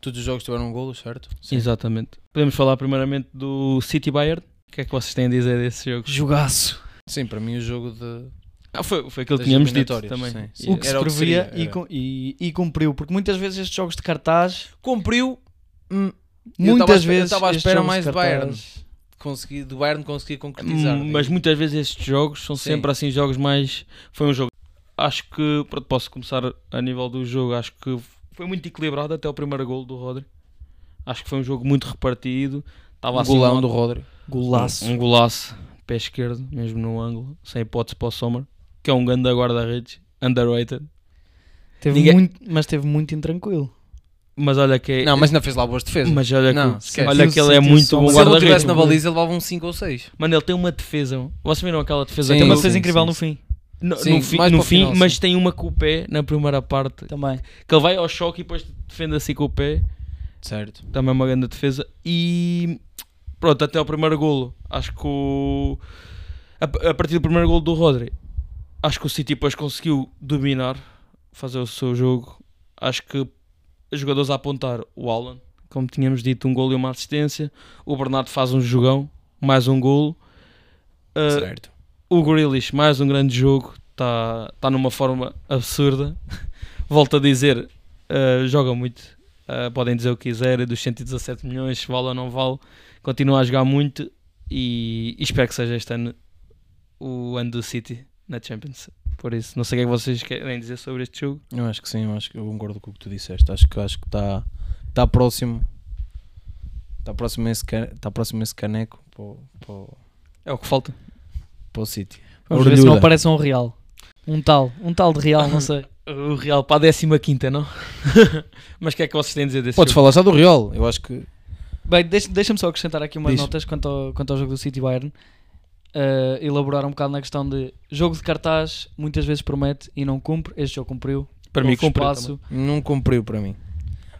Todos os jogos tiveram golos, certo? Sim. Exatamente. Podemos falar primeiramente do City Bayern. O que é que vocês têm a dizer desse jogo? Jogaço. Sim, para mim o jogo de. Ah, foi, foi aquilo que tínhamos dito também. sim, sim. O que se Era previa e, e- e cumpriu. Porque muitas vezes estes jogos de cartaz, Cumpriu. Hum, muitas espera- eu vezes. tava à espera mais de Bayern. consegui, do Bayern conseguir concretizar. Hum, Mas muitas vezes estes jogos são Sim. sempre assim jogos mais. Foi um jogo. Acho que pronto, posso começar a nível do jogo. Acho que foi muito equilibrado até o primeiro gol do Rodri. Acho que foi um jogo muito repartido. Estava um assim golão um- do Rodri. Golaço. Um golaço, pé esquerdo, mesmo no ângulo, sem hipótese para o Sommer, que é um grande guarda-redes, underrated. Teve Ninguém- muito, mas teve muito intranquilo. Mas olha que é. Não, mas não fez lá boas defesas. mas olha Não, que, esquece. olha que ele é muito bom Se Se ele não guarda-redes. estivesse na baliza, ele levava um 5 ou 6. Mano, ele tem uma defesa. Vocês viram aquela defesa? Sim, Tem uma sim, defesa incrível sim, no sim. fim. No, Sim, no fim, no fim final, mas sim. tem uma com o pé na primeira parte. Também. Que ele vai ao choque e depois defende assim com o pé. Certo. Também é uma grande defesa. E pronto, até o primeiro golo. Acho que o. A, a partir do primeiro golo do Rodri, acho que o City depois conseguiu dominar, fazer o seu jogo. Acho que jogadores a apontar o Alan, como tínhamos dito, um golo e uma assistência. O Bernardo faz um jogão, mais um golo. Uh, certo. o Grealish, mais um grande jogo, está tá numa forma absurda. *laughs* Volto a dizer, uh, joga muito. Uh, podem dizer o que quiserem, dos 117 milhões, vale ou não vale. Continua a jogar muito e, e espero que seja este ano o ano do City na Champions. Por isso, não sei o que é que vocês querem dizer sobre este jogo. Eu acho que sim, eu acho que eu concordo com o que tu disseste. Acho que acho que está tá próximo. Está próximo esse, tá próximo esse caneco É o que falta. para o City. Vamos ver se não aparece um real. Um tal. Um tal de real, não sei. *laughs* O Real para a 15, não? *laughs* Mas o que é que vocês têm a dizer desse Podes jogo? falar já do Real. Eu acho que. Bem, deixa- deixa-me só acrescentar aqui umas Diz. notas quanto ao, quanto ao jogo do City Bayern. Uh, elaborar um bocado na questão de jogo de cartaz muitas vezes promete e não cumpre. Este jogo cumpriu. Para mim, cumpriu espaço. Não cumpriu para mim.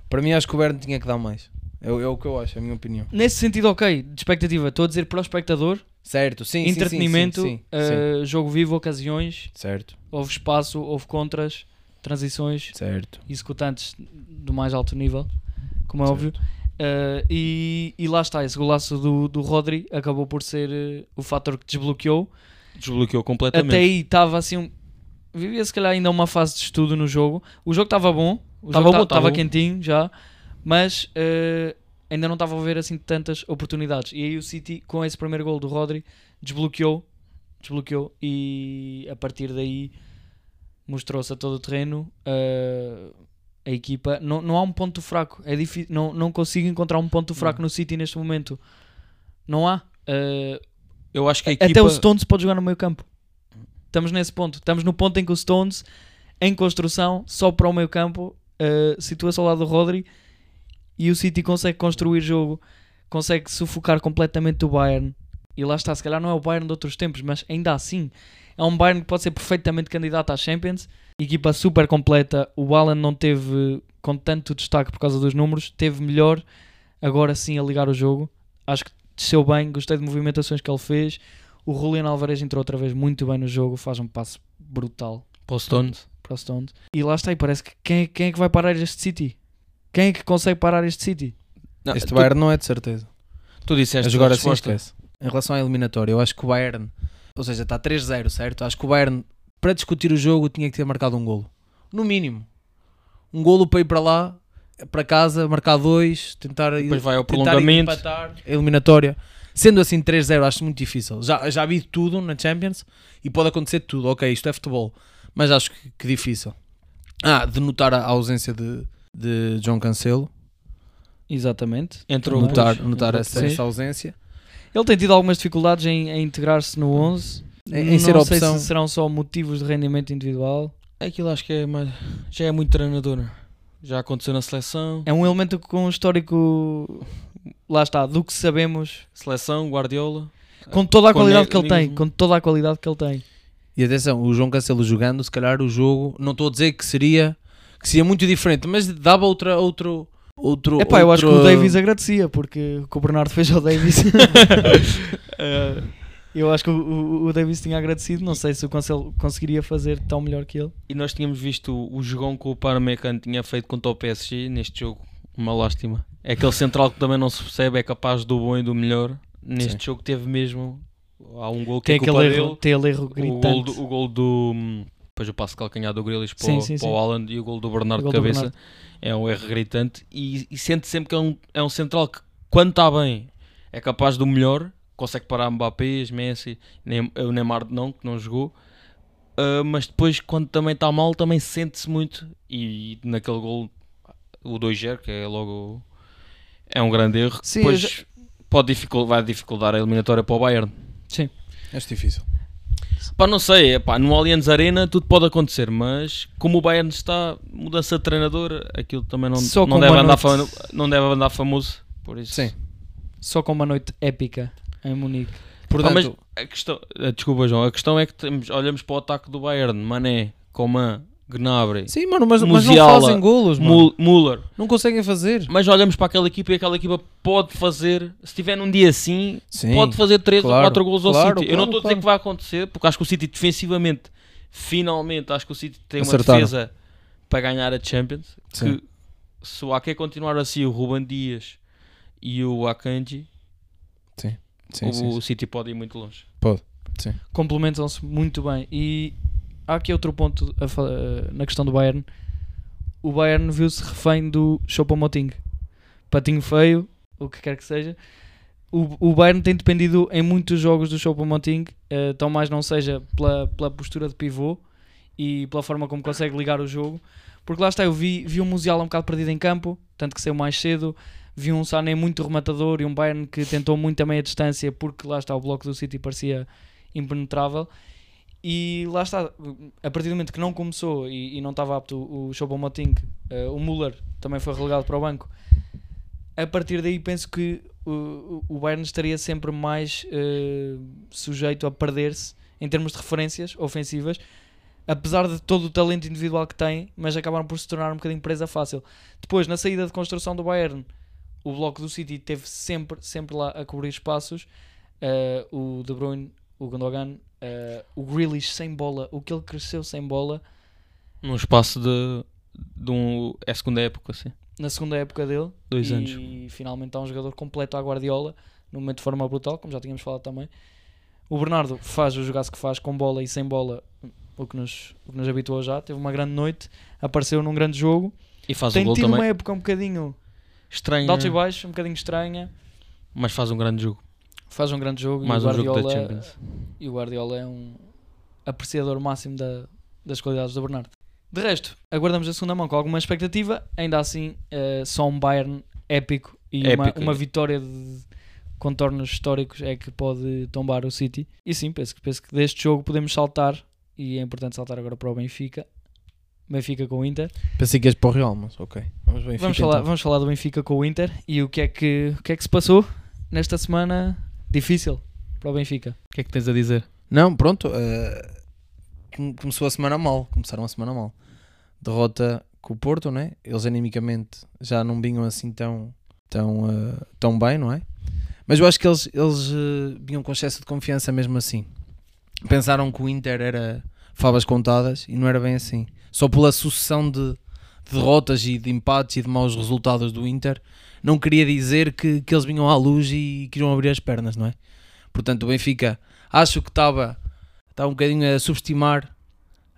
Para mim, acho que o Bayern tinha que dar mais. É, o- é o que eu acho, é a minha opinião. Nesse sentido, ok, de expectativa. Estou a dizer para o espectador, Certo, sim, sim, sim, entretenimento, sim, sim, sim. uh, jogo vivo, ocasiões, Certo, houve espaço, houve contras, transições, certo. executantes do mais alto nível, como é certo. óbvio. Uh, e, e lá está, esse golaço do, do Rodri acabou por ser uh, o fator que desbloqueou. Desbloqueou completamente. Até aí estava assim. Um, vivia se calhar ainda uma fase de estudo no jogo. O jogo estava bom, estava tava bom. quentinho já, mas uh, ainda não estava a ver assim tantas oportunidades. E aí o City, com esse primeiro gol do Rodri, desbloqueou, desbloqueou e a partir daí mostrou-se a todo o terreno. uh, a equipa não, não há um ponto fraco, é difícil, não, não consigo encontrar um ponto fraco no City neste momento. Não há. Uh, Eu acho que equipa... até o Stones pode jogar no meio campo. Estamos nesse ponto. Estamos no ponto em que o Stones, em construção, só para o meio campo, uh, situa-se ao lado do Rodri e o City consegue construir jogo, consegue sufocar completamente o Bayern. E lá está, se calhar não é o Bayern de outros tempos, mas ainda assim é um Bayern que pode ser perfeitamente candidato à Champions. Equipa super completa. O Alan não teve com tanto destaque por causa dos números, teve melhor agora sim a ligar o jogo. Acho que desceu bem, gostei de movimentações que ele fez. O Julian Alvarez entrou outra vez muito bem no jogo, faz um passo brutal Para o Stones. para o Stones. E lá está, e parece que quem, é- quem é que vai parar este City? Quem é que consegue parar este City? Não, Este tu, Bayern não é de certeza. tu disseste A jogar a assim resposta. esquece. Em relação à eliminatória, eu acho que o Bayern, ou seja, está 3-0, certo? Acho que o Bayern, para discutir o jogo, tinha que ter marcado um golo. No mínimo. Um golo para ir para lá, para casa, marcar dois, tentar, Depois vai ao tentar prolongamento. empatar a eliminatória. Sendo assim 3-0, acho muito difícil. Já, já vi tudo na Champions e pode acontecer tudo. Ok, isto é futebol, mas acho que, que difícil. Ah, de notar a ausência de, de João Cancelo, Exatamente. Entrou notar, notar essa, essa ausência. Ele tem tido algumas dificuldades em, em integrar-se no 11. Em- não ser sei opção. se serão só motivos de rendimento individual. Aquilo acho que é mais, já é muito treinador. Já aconteceu na seleção. É um elemento com um histórico, lá está, do que sabemos, Seleção, Guardiola. com toda a Com qualidade que ele tem. Com toda a qualidade que ele tem. E atenção, o João Cancelo jogando, se calhar o jogo, não estou a dizer que seria, que seria muito diferente, mas dava outra, outro, outro. Epá, eu acho que o Davis agradecia, porque o que o Bernardo fez ao Davis. Eh, *laughs* *laughs* *laughs* eu acho que o, o, o Davis tinha agradecido. Não sei se o Cancelo conseguiria fazer tão melhor que ele. E nós tínhamos visto o, o jogão que o Parmecano tinha feito contra o PSG neste jogo. Uma lástima. É aquele central que também não se percebe, é capaz do bom e do melhor. Neste Sim. jogo teve mesmo. Há um gol que Tem é aquele dele. erro, tem aquele erro o gritante. gol do, o gol do depois o passo calcanhar do Grealish para, Sim, o- sim, para sim. o Haaland e o gol do Bernardo O gol de cabeça Bernardo. é um erro gritante e, e sente sempre que é um, é um central que quando está bem é capaz do melhor consegue parar Mbappé, Messi Nem- o Neymar não, que não jogou Ah, mas depois quando também está mal também sente-se muito e naquele gol o 2-0 que é logo é um grande erro Sim, depois já- pode dificul- vai dificultar a eliminatória para o Bayern Acho difícil. Pá, não sei, epá, no Allianz Arena tudo pode acontecer, mas como o Bayern está, mudança de treinador, aquilo também não, Só não, deve, andar noite- não deve andar famoso. Por isso. Sim. Só com uma noite épica em Munique. Pá, mas Portanto, a questão, eh, desculpa, João, a questão é que temos, olhamos para o ataque do Bayern, Mané, Coman, Gnabry, sim, mano, mas, mas não fazem golos, mano. Müller, Não conseguem fazer. mas olhamos para aquela equipa e aquela equipa pode fazer, se tiver num dia assim, Sim. pode fazer 3 ou claro, 4 gols ao claro, City. Eu não claro, estou a dizer claro. que vai acontecer, porque acho que o City defensivamente, finalmente, acho que o City tem uma Acertaram. defesa para ganhar a Champions. Sim. Que se o Ake continuar assim, o Ruben Dias e o Akanji, Sim, o, sim, sim. City pode ir muito longe. complementam-se muito bem. E há aqui outro ponto a eh, na questão do Bayern. O Bayern viu-se refém do Choupo-Moting. Patinho feio, o que quer que seja. O, o Bayern tem dependido em muitos jogos do Choupo-Moting, eh, tão mais não seja pela, pela postura de pivô e pela forma como consegue ligar o jogo. Porque lá está, eu vi, vi um Musiala um bocado perdido em campo, tanto que saiu mais cedo. Vi um Sané muito rematador e um Bayern que tentou muito a meia distância, porque lá está, o bloco do City parecia impenetrável. E lá está, a partir do momento que não começou e, e não estava apto o Choupo-Moting, eh, o Müller também foi relegado para o banco. A partir daí penso que o, o Bayern estaria sempre mais eh, sujeito a perder-se em termos de referências ofensivas, apesar de todo o talento individual que tem, mas acabaram por se tornar um bocadinho presa fácil. Depois, na saída de construção do Bayern, o bloco do City teve sempre, sempre lá a cobrir espaços. Eh, o De Bruyne, o Gundogan, eh, o Grealish sem bola, o que ele cresceu sem bola Num espaço de, de um. É a segunda época, assim. na segunda época dele. Dois e anos. finalmente está um jogador completo à Guardiola, num momento de forma brutal, como já tínhamos falado também. O Bernardo faz o jogaço que faz com bola e sem bola, o que nos, o que nos habituou já. Teve uma grande noite, apareceu num grande jogo. E faz Tem um gol tido também uma época um bocadinho estranho, de altos e baixos, um bocadinho estranha. mas faz um grande jogo. Faz um grande jogo Mais e, o um jogo da Guardiola, Champions. e o Guardiola é um apreciador máximo da- das qualidades do Bernardo. De resto, aguardamos a segunda mão com alguma expectativa. Ainda assim, eh, só um Bayern épico e uma, uma vitória de contornos históricos é que pode tombar o City. E sim, penso, que- penso que deste jogo podemos saltar e é importante saltar agora para o Benfica. Benfica com o Inter. Pensei que ias para o Real, mas ok. Vamos, Benfica, Vamos falar, então. vamos falar do Benfica com o Inter e o que é que, o que, é que se passou nesta semana difícil para o Benfica. O que é que tens a dizer? Não, pronto. come- começou a semana mal. Começaram a semana mal. Derrota com o Porto, né? Eles animicamente já não vinham assim tão, tão, eh, tão bem, não é? Mas eu acho que eles, eles eh, vinham com excesso de confiança mesmo assim. Pensaram que o Inter era favas contadas e não era bem assim. Só pela sucessão de, de derrotas e de empates e de maus resultados do Inter, não queria dizer que, que eles vinham à luz e queriam abrir as pernas, não é? Portanto, o Benfica acho que estava um bocadinho a subestimar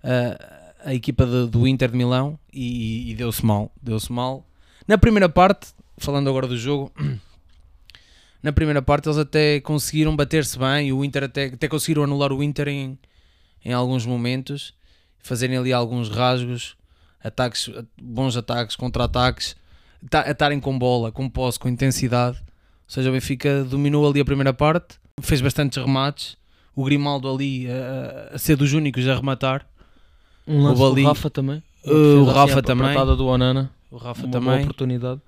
a, a equipa de- do Inter de Milão e, e deu-se mal. Deu-se mal. Na primeira parte, falando agora do jogo, *clears throat* na primeira parte eles até conseguiram bater-se bem. O Inter até, até conseguiram anular o Inter em, em alguns momentos, fazerem ali alguns rasgos, ataques, bons ataques, contra-ataques, estarem com bola, com posse, com intensidade. Ou seja, o Benfica dominou ali a primeira parte, fez bastantes remates. O Grimaldo ali a, a ser dos únicos a rematar. Um lance ali- do Rafa também. Uh, o assim, Rafa a também. do Onana. O Rafa Uma boa também. oportunidade.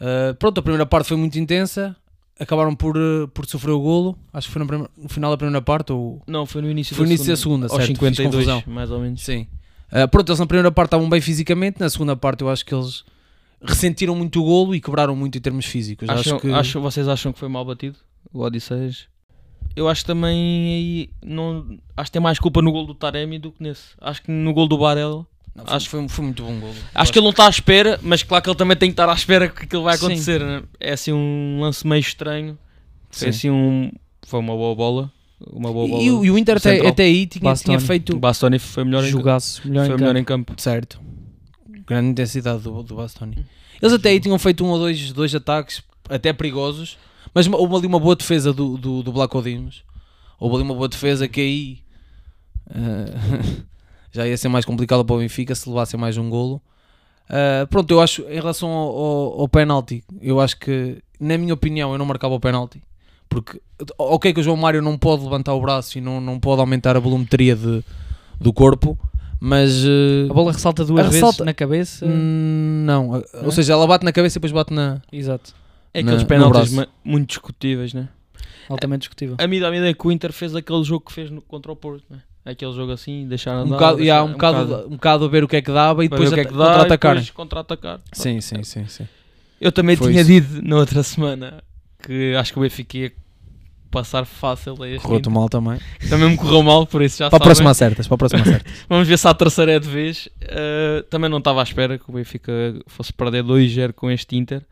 Uh, pronto, a primeira parte foi muito intensa. Acabaram por, uh, por sofrer o golo. Acho que foi no, prime- no final da primeira parte. Ou... Não, foi no início Foi da início da segunda, Aos certo, fiz 52, confusão. mais ou menos. Sim. Uh, pronto, eles na primeira parte estavam bem fisicamente. Na segunda parte, eu acho que eles ressentiram muito o golo e quebraram muito em termos físicos. Acham, acho que acham- vocês acham que foi mal batido? O Odisseias? Eu acho também aí não, acho que tem mais culpa no gol do Taremi do que nesse. Acho que no gol do Barella. Não, foi, acho- foi, foi muito bom golo. Acho que ele não está à espera, mas claro que ele também tem que estar à espera que aquilo vai acontecer. né? É assim um lance meio estranho. Foi Sim. assim um. Foi uma boa bola. Uma boa bola. E, o- e o Inter até, até aí tinha, Bastoni. tinha feito O Bastoni foi melhor, em, ca- Jogaço, melhor foi em melhor campo. em campo. Certo. Grande intensidade do, do Bastoni. Eles até aí tinham feito um ou dois, dois ataques até perigosos, mas houve ali uma boa defesa do, do, do Black Odimos. Houve ali uma boa defesa que aí eh, *laughs* já ia ser mais complicado para o Benfica se levassem mais um golo. Eh, pronto, eu acho, em relação ao, ao, ao penalti, eu acho que, na minha opinião, eu não marcava o penalti. Porque, ok, que o João Mário não pode levantar o braço e não, não pode aumentar a volumetria de, do corpo, mas. eh, A bola ressalta duas A vezes ressalta- na cabeça. Hum, não, Não? ou seja, ela bate na cabeça e depois bate na. Exato. É aqueles penaltis muito discutíveis, né? Altamente discutível. A a ideia que o Inter fez aquele jogo que fez no- contra o Porto, né? Aquele jogo assim, deixar andar. Um bocado, deixar- yeah, um, bocado, um bocado a ver o que é que dava e depois o que é que dá, e contra-atacarem. depois contra-atacar. Sim, sim, sim, sim. Eu também Foi tinha isso. dito na outra semana que acho que o Benfica ia passar fácil a este Correu-te mal também. Também me correu mal, por isso já Para a próxima acertas, para a próxima *laughs* acertas. Vamos ver se a terceira é de vez. Uh, também não estava à espera que o Benfica fosse perder 2-0 com este Inter.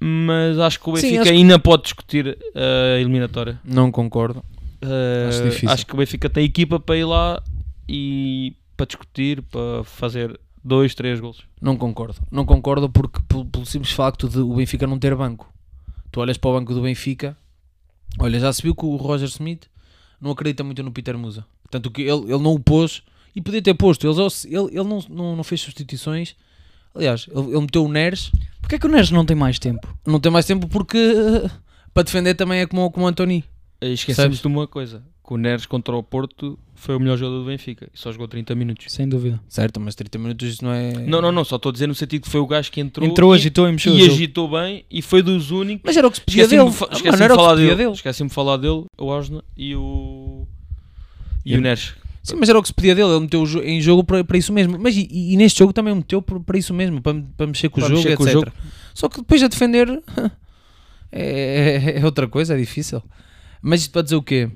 Mas acho que o Sim, Benfica acho que- ainda pode discutir a eliminatória. Não concordo. Uh, Acho difícil. acho que o Benfica tem equipa para ir lá e para discutir, para fazer dois, três gols. Não concordo. Não concordo porque pelo, pelo simples facto de o Benfica não ter banco. Tu olhas para o banco do Benfica, olha, já se viu que o Roger Smith não acredita muito no Peter Musa. Portanto, que ele, ele não o pôs e podia ter posto. Ele, ele, ele não, não, não fez substituições. Aliás, ele, ele meteu o Neres. Porquê é que o Neres não tem mais tempo? Não tem mais tempo porque eh, para defender também é como, como o Antoni. Esquecemos de uma coisa: que o Neres contra o Porto foi o melhor jogador do Benfica e só jogou 30 minutos. Sem dúvida. Certo, mas 30 minutos isso não é. Não, não, não, só estou a dizer no sentido que foi o gajo que entrou, Entrou, e, agitou e mexeu. e agitou bem e foi dos únicos. Mas era o que se pedia dele. Ah, esqueci-me de era o que falar dele. dele. Esqueci-me de falar dele, o Osna e o. E E o Neres. Sim, mas era o que se pedia dele. Ele meteu em jogo para, para isso mesmo. Mas e, e neste jogo também meteu para, isso mesmo, para, para mexer com Para o jogo, com o etc. jogo. Só que depois a defender *laughs* é, é- é outra coisa, é difícil. Mas isto para dizer o quê?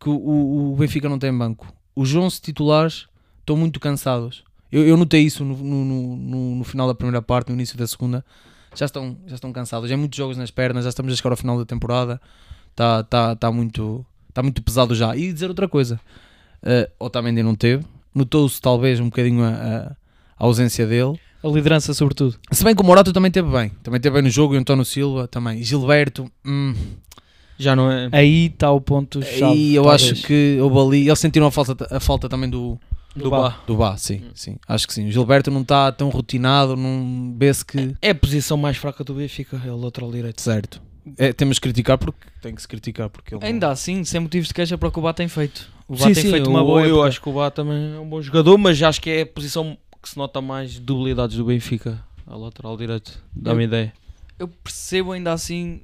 Que o, o- Benfica não tem banco. Os 11 titulares estão muito cansados. Eu, eu notei isso no, no, no- no- final da primeira parte, no início da segunda. Já estão, já estão cansados. É muitos jogos nas pernas, já estamos a chegar ao final da temporada. Está tá, tá muito, tá muito pesado já. E dizer outra coisa: uh, Otamendi não teve. Notou-se talvez um bocadinho a, a- a ausência dele. A liderança, sobretudo. Se bem que o Morato também teve bem. Também teve bem no jogo. E o António Silva também. Gilberto. hum, Já não é. Aí está o ponto-chave. e eu talvez. acho que houve ali. Eles sentiram a falta, a falta também do, Do Bá. Do Bá. Sim, sim. Acho que sim. O Gilberto não está tão rotinado. Não vê-se que. É a posição mais fraca do Benfica, é o lateral direito. Certo. É, temos que criticar porque tem que se criticar. Porque ele não- Ainda assim, sem motivos de queixa para o que o Bá tem feito. O Bá Sim, tem sim, feito uma boa eu época. acho que o Bá também é um bom jogador, mas acho que é a posição que se nota mais debilidades do Benfica, a lateral direito. Dá-me ideia. eu percebo ainda assim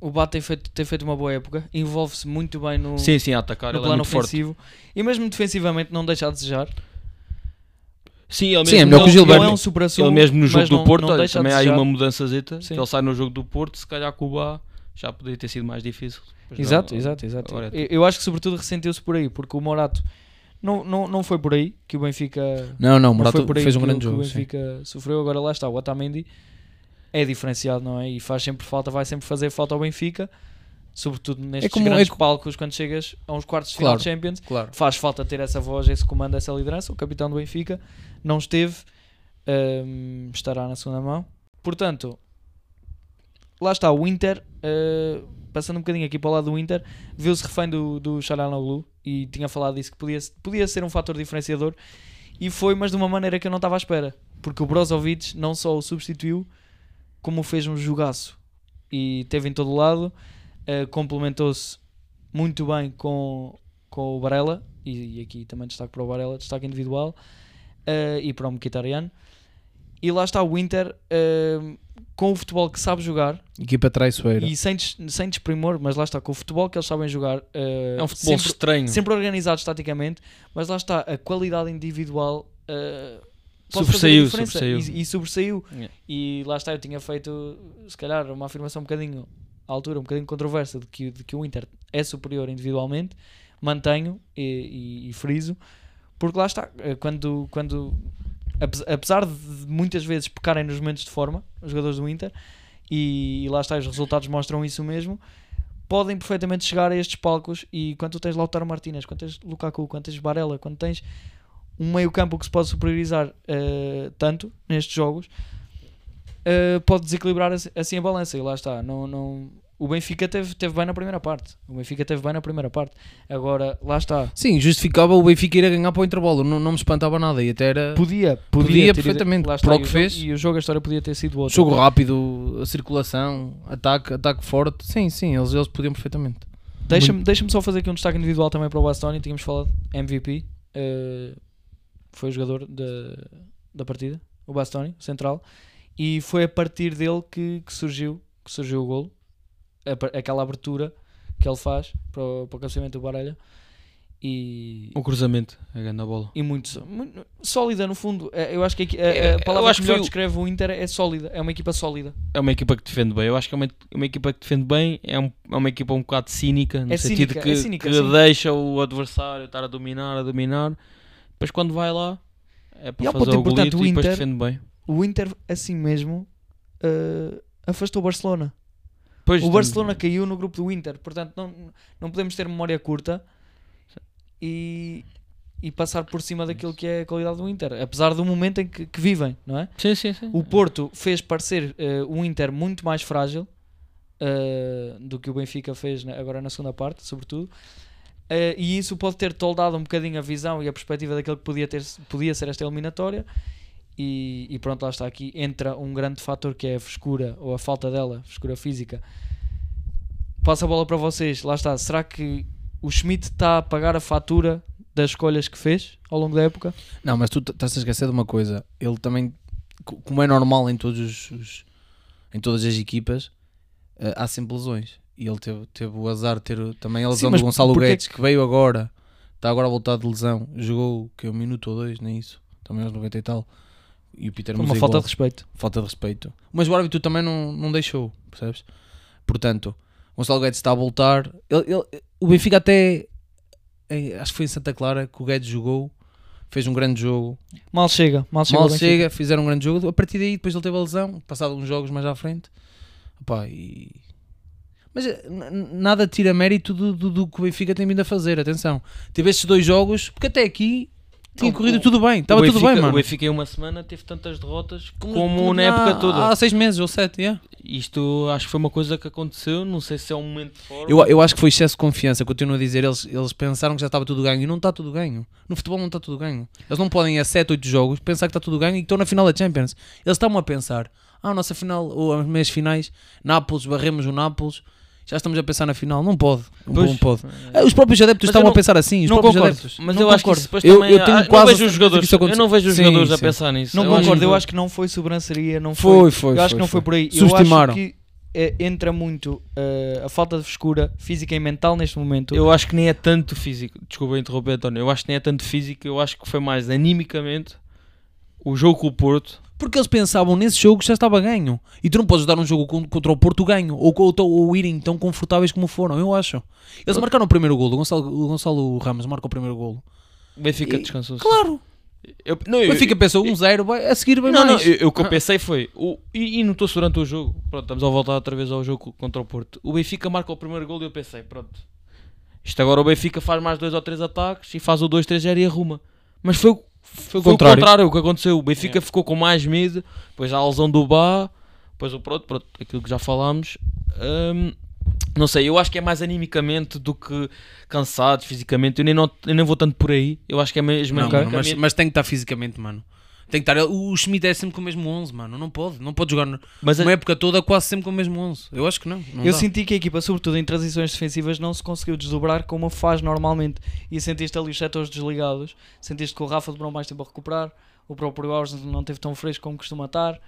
o Bá tem feito, tem feito uma boa época, envolve-se muito bem no, Sim, sim, a atacar, no ele é plano forte. ofensivo e mesmo defensivamente não deixa a desejar. Sim, ele Sim, mesmo, é melhor que o Não- Gilberto. Não é um ele mesmo no jogo do não- Porto, não a também há aí uma mudança zeta, Sim. ele sai no jogo do Porto, se calhar com o Bá já poderia ter sido mais difícil. Exato, não- exato, exato. agora é Eu, eu acho que sobretudo ressentiu-se por aí, porque o Morato não, não, não foi por aí que o Benfica Não, não, não Morato foi por aí fez um que, grande o- jogo. o sim. Benfica sofreu. Agora lá está, o Otamendi é diferenciado, não é? E faz sempre falta, vai sempre fazer falta ao Benfica, sobretudo nestes como- é grandes co- palcos quando chegas a uns quartos de final Claro. de Champions. Claro. Faz falta ter essa voz, esse comando, essa liderança. O capitão do Benfica não esteve, hum, estará na segunda mão. Portanto, lá está o Inter. uh, passando um bocadinho aqui para o lado do Inter, viu-se refém do, do Charanoglu e tinha falado disso que podia, podia ser um fator diferenciador e foi, mas de uma maneira que eu não estava à espera, porque o Brozovic não só o substituiu, como fez um jogaço e teve em todo o lado, uh, complementou-se muito bem com, com o Varela e, e aqui também destaque para o Varela, destaque individual uh, e para o Mkhitaryan e lá está o Inter uh, com o futebol que sabe jogar Equipa traiçoeira. e sem, des- sem desprimor, mas lá está, com o futebol que eles sabem jogar, É um futebol sempre, estranho. sempre organizados taticamente, mas lá está, a qualidade individual pode Sobressaiu, fazer a diferença. E, e sobressaiu. Yeah. E lá está, eu tinha feito, se calhar, uma afirmação um bocadinho à altura, um bocadinho controversa de que, de que o Inter é superior individualmente. Mantenho e, e- e friso, porque lá está, eh, quando, quando apes- apesar de muitas vezes pecarem nos momentos de forma, os jogadores do Inter, e, e lá está, os resultados mostram isso mesmo, podem perfeitamente chegar a estes palcos. E quando tu tens Lautaro Martínez, quando tens Lukaku, quando tens Barella, quando tens um meio-campo que se pode superiorizar eh, tanto nestes jogos, eh, pode desequilibrar assim- assim a balança. E lá está, não, não... o Benfica teve, teve bem na primeira parte. O Benfica teve bem na primeira parte. Agora, lá está. Sim, justificava o Benfica ir a ganhar para o intervalo. Não, não me espantava nada. E até era Podia, podia, Podia perfeitamente, lá está, para o e que jogo- fez. E o jogo, a história podia ter sido outra. jogo rápido, a circulação, ataque, ataque forte. Sim, sim, eles, eles podiam perfeitamente. Deixa-me deixa só fazer aqui um destaque individual também para o Bastoni. Tínhamos falado MVP. Eh, foi o jogador da, da partida, o Bastoni, central. E foi a partir dele que, que surgiu, que surgiu o golo. A aquela abertura que ele faz para o, para o cabeceamento do Baralha. E, O cruzamento, a grande bola. e muito, muito sólida no fundo. Eh, Eu acho que a, a- É, palavra que que melhor descreve o Inter é sólida. É uma equipa sólida. É uma equipa que defende bem. Eu acho que é uma, uma equipa que defende bem. É, um- é uma equipa um bocado cínica, no É sentido cínica, que, é cínica, que sim. deixa o adversário estar a dominar, a dominar. Depois, quando vai lá, é E para ao fazer ponto o golito o e depois Inter- defende bem. O Inter, assim mesmo, eh, afastou o Barcelona. Pois, o Barcelona caiu no grupo do Inter, portanto não, não podemos ter memória curta e, e passar por cima daquilo que é a qualidade do Inter, apesar do momento em que, que vivem, não é? Sim, sim, sim. O Porto fez parecer eh, o Inter muito mais frágil eh, do que o Benfica fez agora na segunda parte, sobretudo. Eh, e isso pode ter toldado um bocadinho a visão e a perspectiva daquilo que podia, ter, podia ser esta eliminatória. E, e pronto, lá está aqui. Entra um grande fator que é a frescura ou a falta dela, frescura física. Passo a bola para vocês. Lá está. Será que o Schmidt está a pagar a fatura das escolhas que fez ao longo da época? Não, mas tu estás a esquecer de uma coisa. Ele também, co- como é normal em, todos os, os- em todas as equipas, eh, há sempre lesões. E ele teve, teve o azar de ter também a Sim, lesão mas do Gonçalo porquê Guedes, que veio agora, está agora a voltar de lesão. Jogou que um minuto ou dois, nem isso. Também aos 90 e tal. E o Peter Por uma falta igual. de respeito. falta de respeito. Mas o árbitro também não, não deixou, percebes? Portanto, Gonçalo Guedes está a voltar. Ele- ele- o Benfica até em- acho que foi em Santa Clara que o Guedes jogou, fez um grande jogo. Mal chega, mal chega. Mal chega, fizeram um grande jogo. A partir daí, depois ele teve a lesão, passado uns jogos mais à frente. Opá, e... Mas eh, nada tira mérito do, do, do que o Benfica tem vindo a fazer. Atenção, teve estes dois jogos, porque até aqui tinha corrido o- tudo bem, estava tudo bem, mano. O Benfica em uma semana teve tantas derrotas como, Como na época toda. Há seis meses ou sete, yeah. Isto acho que foi uma coisa que aconteceu. Não sei se é um momento de. Eu, eu acho que foi excesso de confiança, continuo a dizer. Eles, eles pensaram que já estava tudo ganho e não está tudo ganho. No futebol não está tudo ganho. Eles não podem, a 7, 8 jogos, pensar que está tudo ganho e que estão na final da Champions. Eles estavam a pensar: Ah, a nossa final, ou as meias finais, Nápoles, barremos o Nápoles, já estamos a pensar na final. Não pode. Não, Pois. pode. Ah, Os próprios adeptos Mas estavam eu a pensar assim. Os não próprios concordo. adeptos. Mas Não eu acho que concordo. isso depois Eu- também. eu tenho ah, quase não a vejo os que jogadores. Eu não vejo os Sim, jogadores a sim. pensar nisso. Não Eu acho concordo, eu que- acho que não foi sobranceria, não foi. Foi, foi. eu acho foi, que não foi foi. por aí. Eu Subestimaram. acho que eh, entra muito eh, a falta de frescura física e mental neste momento. Eu acho que nem é tanto físico. Desculpa interromper, António. Eu acho que nem é tanto físico. Eu acho que foi mais animicamente o jogo com o Porto. Porque eles pensavam nesse jogo que já estava ganho. E tu não podes dar um jogo con- contra o Porto ganho. Ou, ou, ou irem tão confortáveis como foram, eu acho. Eles marcaram o primeiro golo. O Gonçalo, o Gonçalo Ramos marca o primeiro golo. O Benfica E- descansou. Claro. Eu, não, O eu, Benfica pensou 1-0, vai- a seguir bem não, não, mais. eu, eu- o que eu pensei foi. O, e, e notou-se durante o jogo. Pronto, estamos a voltar outra vez ao jogo contra o Porto. O Benfica marca o primeiro gol e eu pensei, pronto. Isto agora o Benfica faz mais dois ou três ataques e faz o 2-3-0 e arruma. Mas foi, o- foi, foi contrário. o contrário o que aconteceu. O Benfica ficou com mais medo. Depois a lesão do Bá. Depois o pronto, pronto, aquilo que já falámos. Hum, não sei, eu acho que é mais animicamente do que cansados fisicamente. Eu nem, not- eu nem vou tanto por aí. Eu acho que é mesmo Não, mano, mas, mas tem que estar fisicamente, mano. Tem que estar. O o Schmidt é sempre com o mesmo 11, mano. Não pode. Não pode jogar no- Mas a- uma época toda quase sempre com o mesmo 11. Eu acho que não. não eu dá. senti que a equipa, sobretudo em transições defensivas, não se conseguiu desdobrar como faz normalmente. E sentiste ali os setores desligados. Sentiste que o Rafa demorou mais tempo a recuperar. O próprio Alves não teve tão fresco como costuma estar.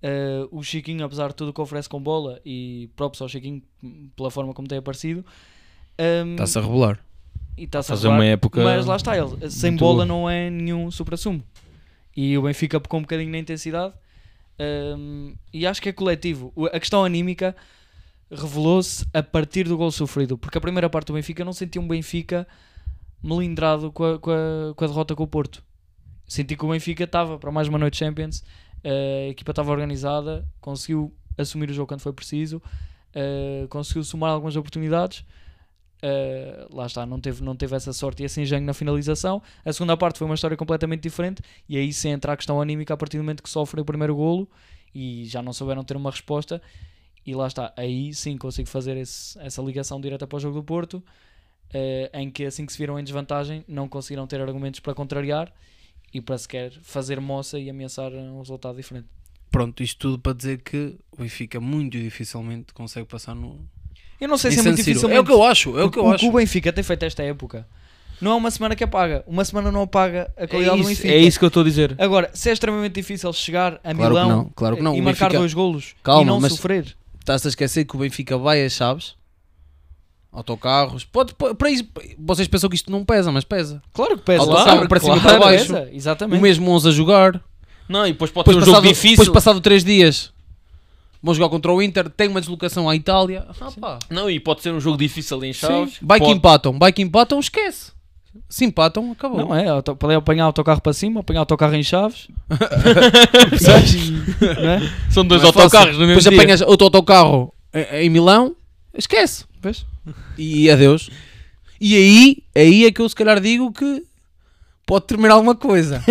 Eh, o Chiquinho, apesar de tudo o que oferece com bola, e próprio ao Chiquinho pela forma como tem aparecido, ehm, Está-se a revelar. e está-se a fazer revelar. uma época. Mas lá está ele, sem muito bola boa. não é nenhum supra-sumo. E o Benfica pecou um bocadinho na intensidade. hum, e acho que é coletivo. A questão anímica revelou-se a partir do gol sofrido. Porque a primeira parte do Benfica não senti um Benfica melindrado com a, com a, com a derrota com o Porto. Senti que o Benfica estava para mais uma noite Champions. A equipa estava organizada, conseguiu assumir o jogo quando foi preciso, eh, conseguiu somar algumas oportunidades. Uh, lá está, não teve, não teve essa sorte e esse engenho na finalização. A segunda parte foi uma história completamente diferente e aí sim entra a questão anímica a partir do momento que sofrem o primeiro golo e já não souberam ter uma resposta. E lá está, aí sim consigo fazer esse- essa ligação direta para o jogo do Porto, uh, em que assim que se viram em desvantagem não conseguiram ter argumentos para contrariar e para sequer fazer moça e ameaçar um resultado diferente. Pronto, isto tudo para dizer que o Benfica muito dificilmente consegue passar no. Eu não sei se é muito difícil. É o que eu acho, é o que eu acho. o Benfica tem feito esta época não é uma semana que apaga, uma semana não apaga a É qualidade do isso, Benfica. é isso que eu estou a dizer. Agora, se é extremamente difícil chegar a Claro que Milão não, claro que não. e O marcar Benfica- dois golos Calma, e não sofrer, Estás a esquecer que o Benfica vai às chaves, autocarros. Pode, pode- para isso, vocês pensam que isto não pesa, mas pesa. claro que pesa. Autocarro Claro, para cima claro, para baixo. pesa, exatamente. O mesmo 11 a jogar. Não, e depois pode Depois, ser um passado, jogo difícil. depois passado 3 dias, vão jogar contra o Inter. Tem uma deslocação à Itália. Ah, pá. Não, e pode ser um jogo difícil em Chaves. Sim. Vai que Pode- empatam, vai que empatam, esquece. Se empatam, acabou. Não é, auto- pode apanhar autocarro para cima, apanhar autocarro em Chaves. *laughs* é? São dois fácil. autocarros no mesmo Depois dia. apanhas outro autocarro em em Milão, esquece. Vês? E adeus. E aí, aí é que eu se calhar digo que pode terminar alguma coisa. *laughs*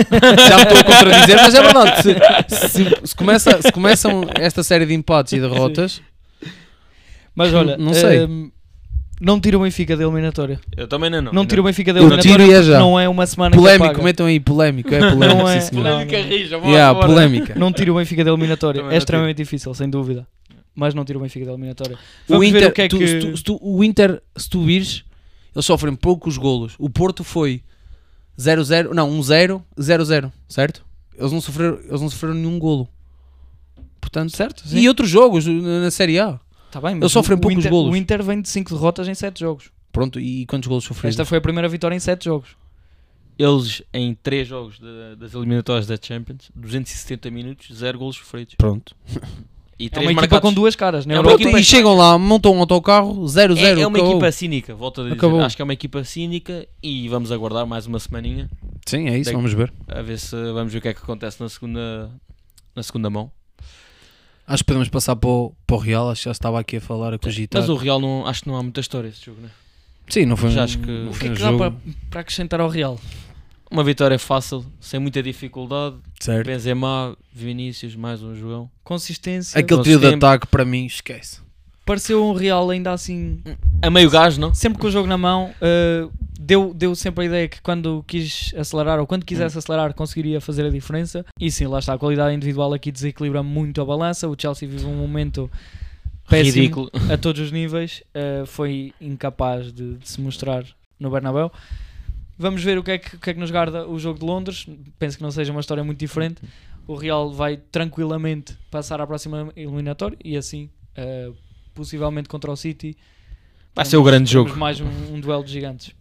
Já me estou a contradizer, mas é verdade. Se, se- se começa, se começam esta série de empates e derrotas, Mas olha, Não sei. hum, não tira o Benfica da eliminatória. Eu também não. Não, tira o Benfica da Eu eliminatória tiro é não é uma semana que polémico, apaga. metam aí polémico, é polémico, Não é- Polémica não. rija, Yeah, polémica. Não tira o Benfica da eliminatória. Também É extremamente difícil, sem dúvida. Mas não tira o Benfica da eliminatória. O Vamos Inter, o que é tu- que... se tu- se tu- o Inter, se tu vires, eles sofrem poucos golos. O Porto foi 0-0, não, 1-0, 0-0, certo? Eles não sofreram, eles não sofreram nenhum golo. Portanto, Certo? e outros jogos na Série A. Tá bem, mas Eles sofrem o poucos Inter, golos. O Inter vem de 5 derrotas em 7 jogos. Pronto, e quantos golos sofreram? Esta foi a primeira vitória em 7 jogos. Eles, em 3 jogos da- das eliminatórias da Champions, 270 minutos, 0 golos sofridos. Pronto. *laughs* E É 3 uma equipa marcados. com duas caras, né? É uma Europa- equipa- e chegam lá, montam um autocarro, 0-0. É, é uma acabou. equipa cínica, volto a dizer. Acabou. Acho que é uma equipa cínica e vamos aguardar mais uma semaninha Sim, é isso, vamos ver. a ver se vamos ver o que é que acontece na segunda, na segunda mão. Acho que podemos passar para o, para o Real, acho que já estava aqui a falar, a cogitar. Mas o Real não, acho que não há muita história esse jogo, né? Sim, não foi Já acho que- não o foi que é um que dá jogo, para, para acrescentar ao Real? Uma vitória fácil, sem muita dificuldade. certo? Benzema, Vinícius, mais um João. Consistência. Aquele trio de ataque, para mim, esquece. Pareceu um Real ainda assim, A meio gás, não? sempre com o jogo na mão, uh, deu, deu sempre a ideia que quando quis acelerar ou quando quisesse acelerar conseguiria fazer a diferença. E sim, lá está, a qualidade individual aqui desequilibra muito a balança. O Chelsea vive um momento péssimo Ridículo. a todos os níveis. Uh, foi incapaz de, de se mostrar no Bernabéu. Vamos ver o que, é que, o que é que nos guarda o jogo de Londres. Penso que não seja uma história muito diferente. O Real vai tranquilamente passar à próxima eliminatória e assim, uh, possivelmente contra o City, Vai ser o grande jogo. mais um, um duelo de gigantes.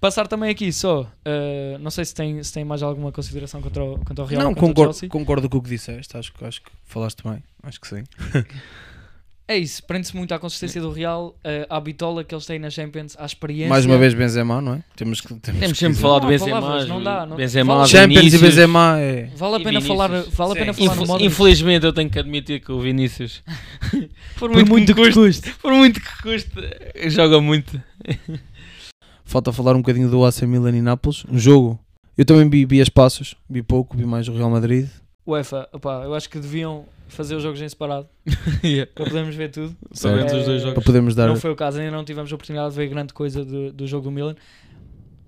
Passar também aqui só, uh, não sei se tem, se tem mais alguma consideração contra o, contra o Real Não, contra concordo, concordo com o que disseste. Acho, que- acho que falaste bem. Acho que sim. *laughs* É isso, prende-se muito à consistência do Real, uh, à bitola que eles têm na Champions, à experiência. Mais uma vez Benzema, não é? Temos que temos, Temos que sempre falar de Benzema. palavras, não dá, não- Benzema, Fala- Champions Vinícius. e Benzema é... Vale a pena falar, vale a pena Sim. falar Infel- Modric. Infelizmente eu tenho que admitir que o Vinícius, *laughs* por Por muito que custe. por muito que custe, joga muito. Falta falar um bocadinho do AC Milan e Nápoles. Um jogo. Eu também vi, vi as passos. Vi pouco, vi mais o Real Madrid. UEFA, opá, eu acho que deviam fazer os jogos em separado *laughs* Yeah. para podermos ver tudo. É, os dois Para jogos. podermos dar... Não foi o caso, ainda não tivemos a oportunidade de ver grande coisa do, do jogo do Milan.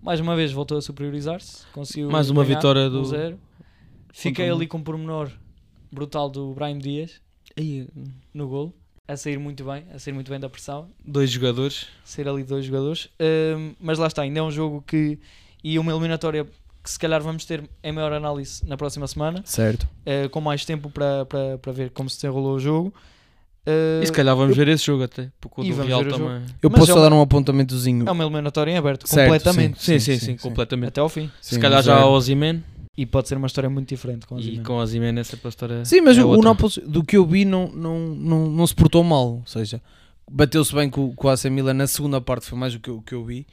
Mais uma vez voltou a superiorizar-se, conseguiu Mais uma vitória do- 1-0. Fiquei ali com um pormenor brutal do Brahim Dias Aí, no golo, a sair muito bem, a sair muito bem da pressão, Dois jogadores. sair ali dois jogadores. Ahm, mas lá está, ainda é um jogo que e uma eliminatória que se calhar vamos ter em maior análise na próxima semana, Certo. eh, com mais tempo para, para, para ver como se desenrolou o jogo. Eh, E se calhar vamos ver esse jogo até. Porque o do Real o também. Eu Mas posso é só uma- dar um apontamentozinho. é uma eliminatória em aberto, Certo, completamente, Sim, sim, Sim, sim, sim, sim. completamente. até ao fim. Se calhar já o Ozyman E pode ser uma história muito diferente com o e com o Ozyman essa para a história. Sim, mas é o, o. Nápoles, do que eu vi, não, não, não, não se portou mal. Ou seja, bateu-se bem com, com o AC Milan na segunda parte, foi mais o que eu, que eu vi.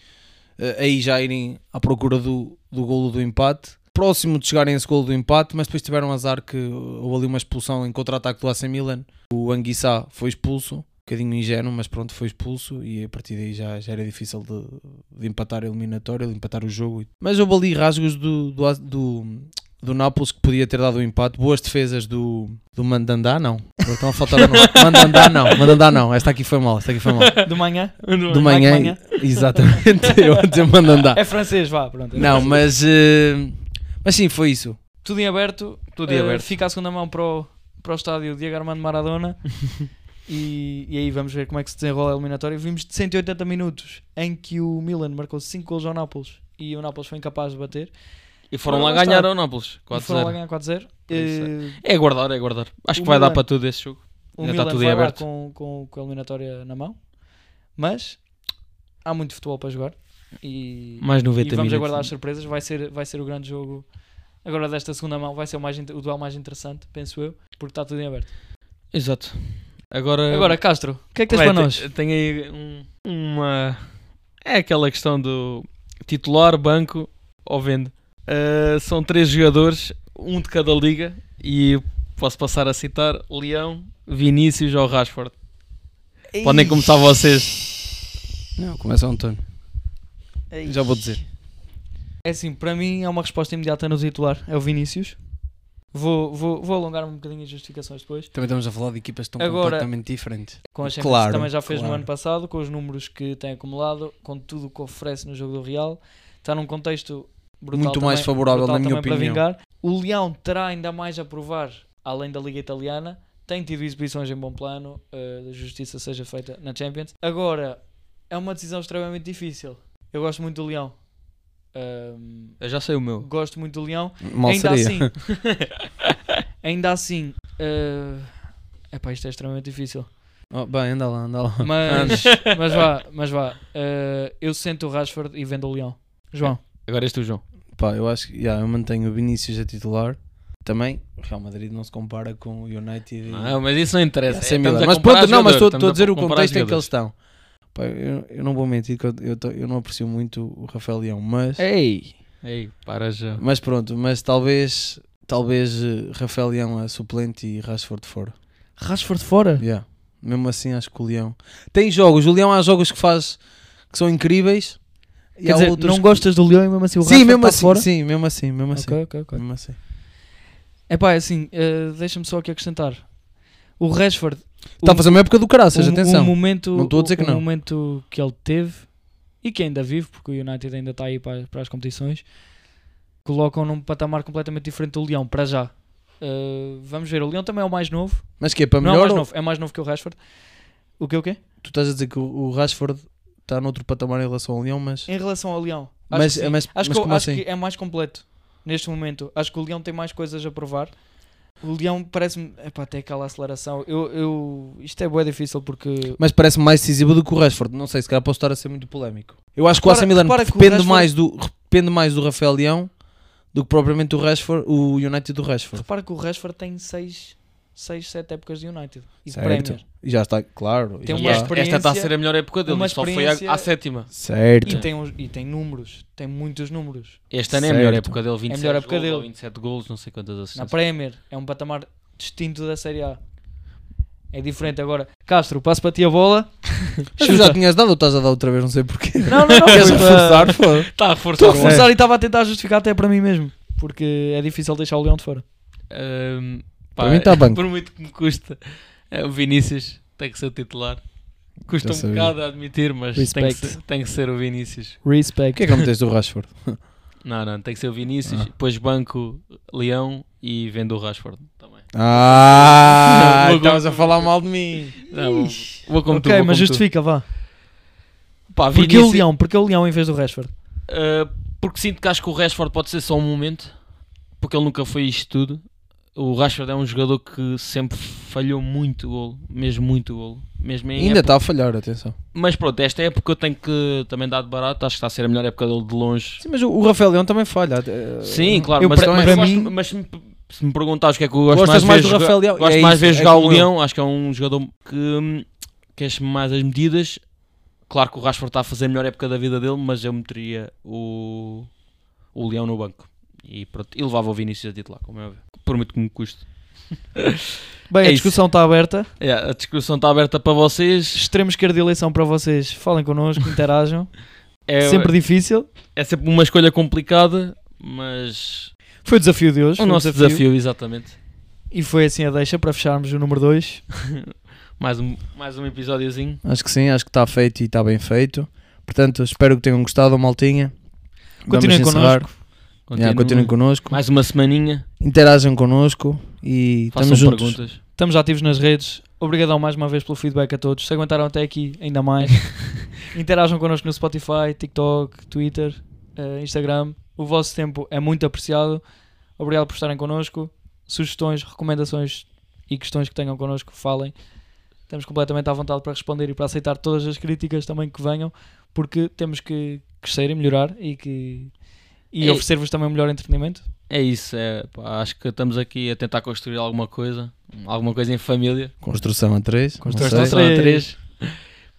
Eh, aí já irem à procura do, do golo do empate. Próximo de chegarem a esse golo do empate, mas depois tiveram azar que houve ali uma expulsão em contra-ataque do AC Milan. O Anguissá foi expulso, um bocadinho ingênuo, mas pronto, foi expulso e a partir daí já, já era difícil de, de empatar a eliminatória, de empatar o jogo. Mas houve ali rasgos do, do, do, do Nápoles que podia ter dado o empate. Boas defesas do, do Mandandá, não. Estão a faltar o nome. Mandandá, não. Mandandá, não. Esta aqui foi mal. Esta aqui foi mal. De manhã? Do manhã. manhã. Exatamente. *laughs* Eu a dizer Mandandá. É francês, vá, pronto. é Não, francês. mas. eh, mas sim, foi isso. Tudo em aberto. Tudo em eh, aberto. Fica a segunda mão para o, para o estádio Diego Armando Maradona. *laughs* e, e aí vamos ver como é que se desenrola a eliminatória. Vimos de 180 minutos em que o Milan marcou 5 gols ao Nápoles e o Nápoles foi incapaz de bater. E foram Ora, lá lá ganhar está. ao Nápoles. E foram lá 4-0. ganhar 4-0. isso Eh, É aguardar, é aguardar. Acho O que vai dar Milan- para tudo esse jogo. o Ainda Milan está tudo em vai lá aberto. com, com, com a eliminatória na mão. Mas há muito futebol para jogar. E, Mais e 90 vamos minutos. aguardar as surpresas. Vai ser, vai ser o grande jogo. Agora desta segunda mão vai ser o, mais, o duelo mais interessante, penso eu, porque está tudo em aberto. Exato. Agora, Agora, Castro, o que é que tens para te- nós? Tem aí um- uma. É aquela questão do titular, banco ou vende. Uh, são três jogadores, um de cada liga, e posso passar a citar: Leão, Vinícius ou Rashford. Podem começar vocês. Não, começa o António. Já vou dizer. É assim, para mim é uma resposta imediata no titular, é o Vinícius. Vou, vou, vou alongar um bocadinho as justificações depois. Também estamos a falar de equipas que estão Agora- completamente diferentes. Com a Champions Claro, também já fez no claro. ano passado, com os números que tem acumulado, com tudo o que oferece no jogo do Real. Está num contexto brutal Muito mais também- favorável, na minha opinião. O Leão terá ainda mais a provar, além da Liga Italiana. Tem tido exibições em bom plano, a justiça seja feita na Champions. Agora, é uma decisão extremamente difícil. Eu gosto muito do Leão. Eu já sei o meu. gosto muito do Leão. Mal ainda seria. assim, *laughs* *laughs* ainda assim, é epá, isto é extremamente difícil. Oh, bem, anda lá, anda lá. Mas, *laughs* mas vá, mas vá. eh, eu sento o Rashford e vendo o Leão. João, Agora és tu, João. Pá, eu acho que yeah, eu mantenho o Vinícius a titular. Também, o Real Madrid não se compara com o United. e- Não, mas isso não interessa. Essa é É, Mas pronto, não, mas estou a dizer o contexto em que eles estão. Pá, eu, eu não vou mentir que eu, eu, tô- eu não aprecio muito o Rafael Leão, mas, Ei, ei, para já. mas pronto, mas talvez, talvez eh, Rafael Leão a suplente e Rashford fora. Rashford fora? Yeah. Mesmo assim, acho que o Leão tem jogos. O Leão há jogos que faz que são incríveis. E Quer dizer, outros não gostas do Leão e mesmo assim o Sim, Rashford mesmo está assim, fora? sim, mesmo assim, mesmo assim. Mesmo assim. Epá, é assim, eh, deixa-me só aqui acrescentar. O Rashford... Está a o- fazer uma época do caraças, o- atenção. O momento, Não estou a dizer que o não. momento que ele teve e que ainda vive, porque o United ainda está aí para, para as competições, colocam num patamar completamente diferente do Leão, para já. Uh, vamos ver, o Leão também é o mais novo. Mas que é para Não é o melhor? mais novo, é mais novo que o Rashford. O que o quê? Tu estás a dizer que o, o Rashford está noutro patamar em relação ao Leão, mas. Em relação ao Leão, acho Mas- que, mas- acho, mas que, acho assim? que é mais completo neste momento. Acho que o Leão tem mais coisas a provar. O Leão parece-me. Epá, tem aquela aceleração. Eu, eu, isto é bué difícil porque. Mas parece-me mais decisivo do que o Rashford. Não sei, se calhar posso estar a ser muito polémico. Eu acho que o Repara- AC Milan repara depende, Rashford- mais do, depende mais do Rafael Leão do que propriamente o Rashford, o United do Rashford. Repara que o Rashford tem 6, 6 7 épocas de United. E de Certo. Premier. E já está, claro. Tem uma está. esta, esta está a ser a melhor época dele, uma só foi à, à sétima. Certo. E tem, uns- e tem números. Tem muitos números. Este ano é a melhor época dele, 27 melhor época gols, dele. ou 27 gols, não sei quantas Na assistências. Premier é um patamar distinto da Série A. É diferente agora. Castro, passo para ti a bola. *laughs* Tu já tinhas dado ou estás a dar outra vez? Não sei porquê. Não, não, não. *laughs* Queres reforçar? Está a Estou reforçar a o reforçar e estava a tentar justificar até para mim mesmo. Porque é difícil deixar o Leão de fora. Ahm, Para mim tá banco. *laughs* Por muito que me custa, é, o Vinícius tem que ser o titular. Custa Já um sabia. bocado a admitir, mas tem que, Respect. ser, tem que ser o Vinícius. Respect. O que é que meteste do Rashford? *laughs* Não, não, tem que ser o Vinícius, Ah. depois banco Leão e vendo o Rashford também. Ah, *laughs* Vou- estavas a falar mal de mim. Não, vou, vou como tu, ok, vou mas tu. justifica, vá. Pá, Porquê Vinícius- o Leão? Porquê o Leão em vez do Rashford? Uh, porque sinto que acho que o Rashford pode ser só um momento, porque ele nunca foi isto tudo. O Rashford é um jogador que sempre falhou muito golo, mesmo muito golo. Mesmo Ainda está a falhar, atenção. Mas pronto, esta época eu tenho que também dar de barato, acho que está a ser a melhor época dele de longe. Sim, mas o o Rafael Leão também falha. Eh, Sim, claro, eu mas, para- mas, para eu gosto- mim- mas se, me, se me perguntares o que é que eu gosto Gostas mais, do Rafael Leão? Gosto É mais de ver é jogar o. Leão, acho que é um jogador que hum, quer mais as medidas. Claro que o Rashford está a fazer a melhor época da vida dele, mas eu meteria o, o Leão no banco. E, pronto, e levava o Vinícius a titular, como é óbvio. Por muito que me custe. *laughs* Bem, É a discussão está aberta. Yeah, a discussão está aberta para vocês. Extremo esquerda de eleição para vocês. Falem connosco, interajam. *laughs* É Sempre difícil. é sempre uma escolha complicada, mas Foi o desafio de hoje. o nosso desafio, exatamente. E foi assim a deixa para fecharmos o número 2. *laughs* Mais um, mais um episódiozinho. Acho que sim, acho que está feito e está bem feito. Portanto, espero que tenham gostado, maltinha. Continuem Vamos connosco. Yeah, continuem connosco. Mais uma semaninha. Interajam connosco e Façam estamos juntos. perguntas. Estamos ativos nas redes. Obrigadão mais uma vez pelo feedback a todos. Se aguentaram até aqui, ainda mais. *laughs* Interajam connosco no Spotify, TikTok, Twitter, eh, Instagram. O vosso tempo é muito apreciado. Obrigado por estarem connosco. Sugestões, recomendações e questões que tenham connosco, falem. Estamos completamente à vontade para responder e para aceitar todas as críticas também que venham, porque temos que crescer e melhorar e, que, e É- oferecer-vos também um melhor entretenimento. É isso, é, pá, acho que estamos aqui a tentar construir alguma coisa, alguma coisa em família. Construção a 3. Construção a três. três.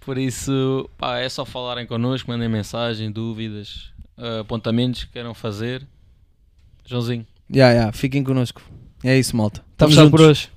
Por isso, pá, é só falarem connosco, mandem mensagem, dúvidas, eh, apontamentos que queiram fazer. Joãozinho. Yeah, yeah, fiquem connosco. É isso, malta. Estamos Estamos por hoje.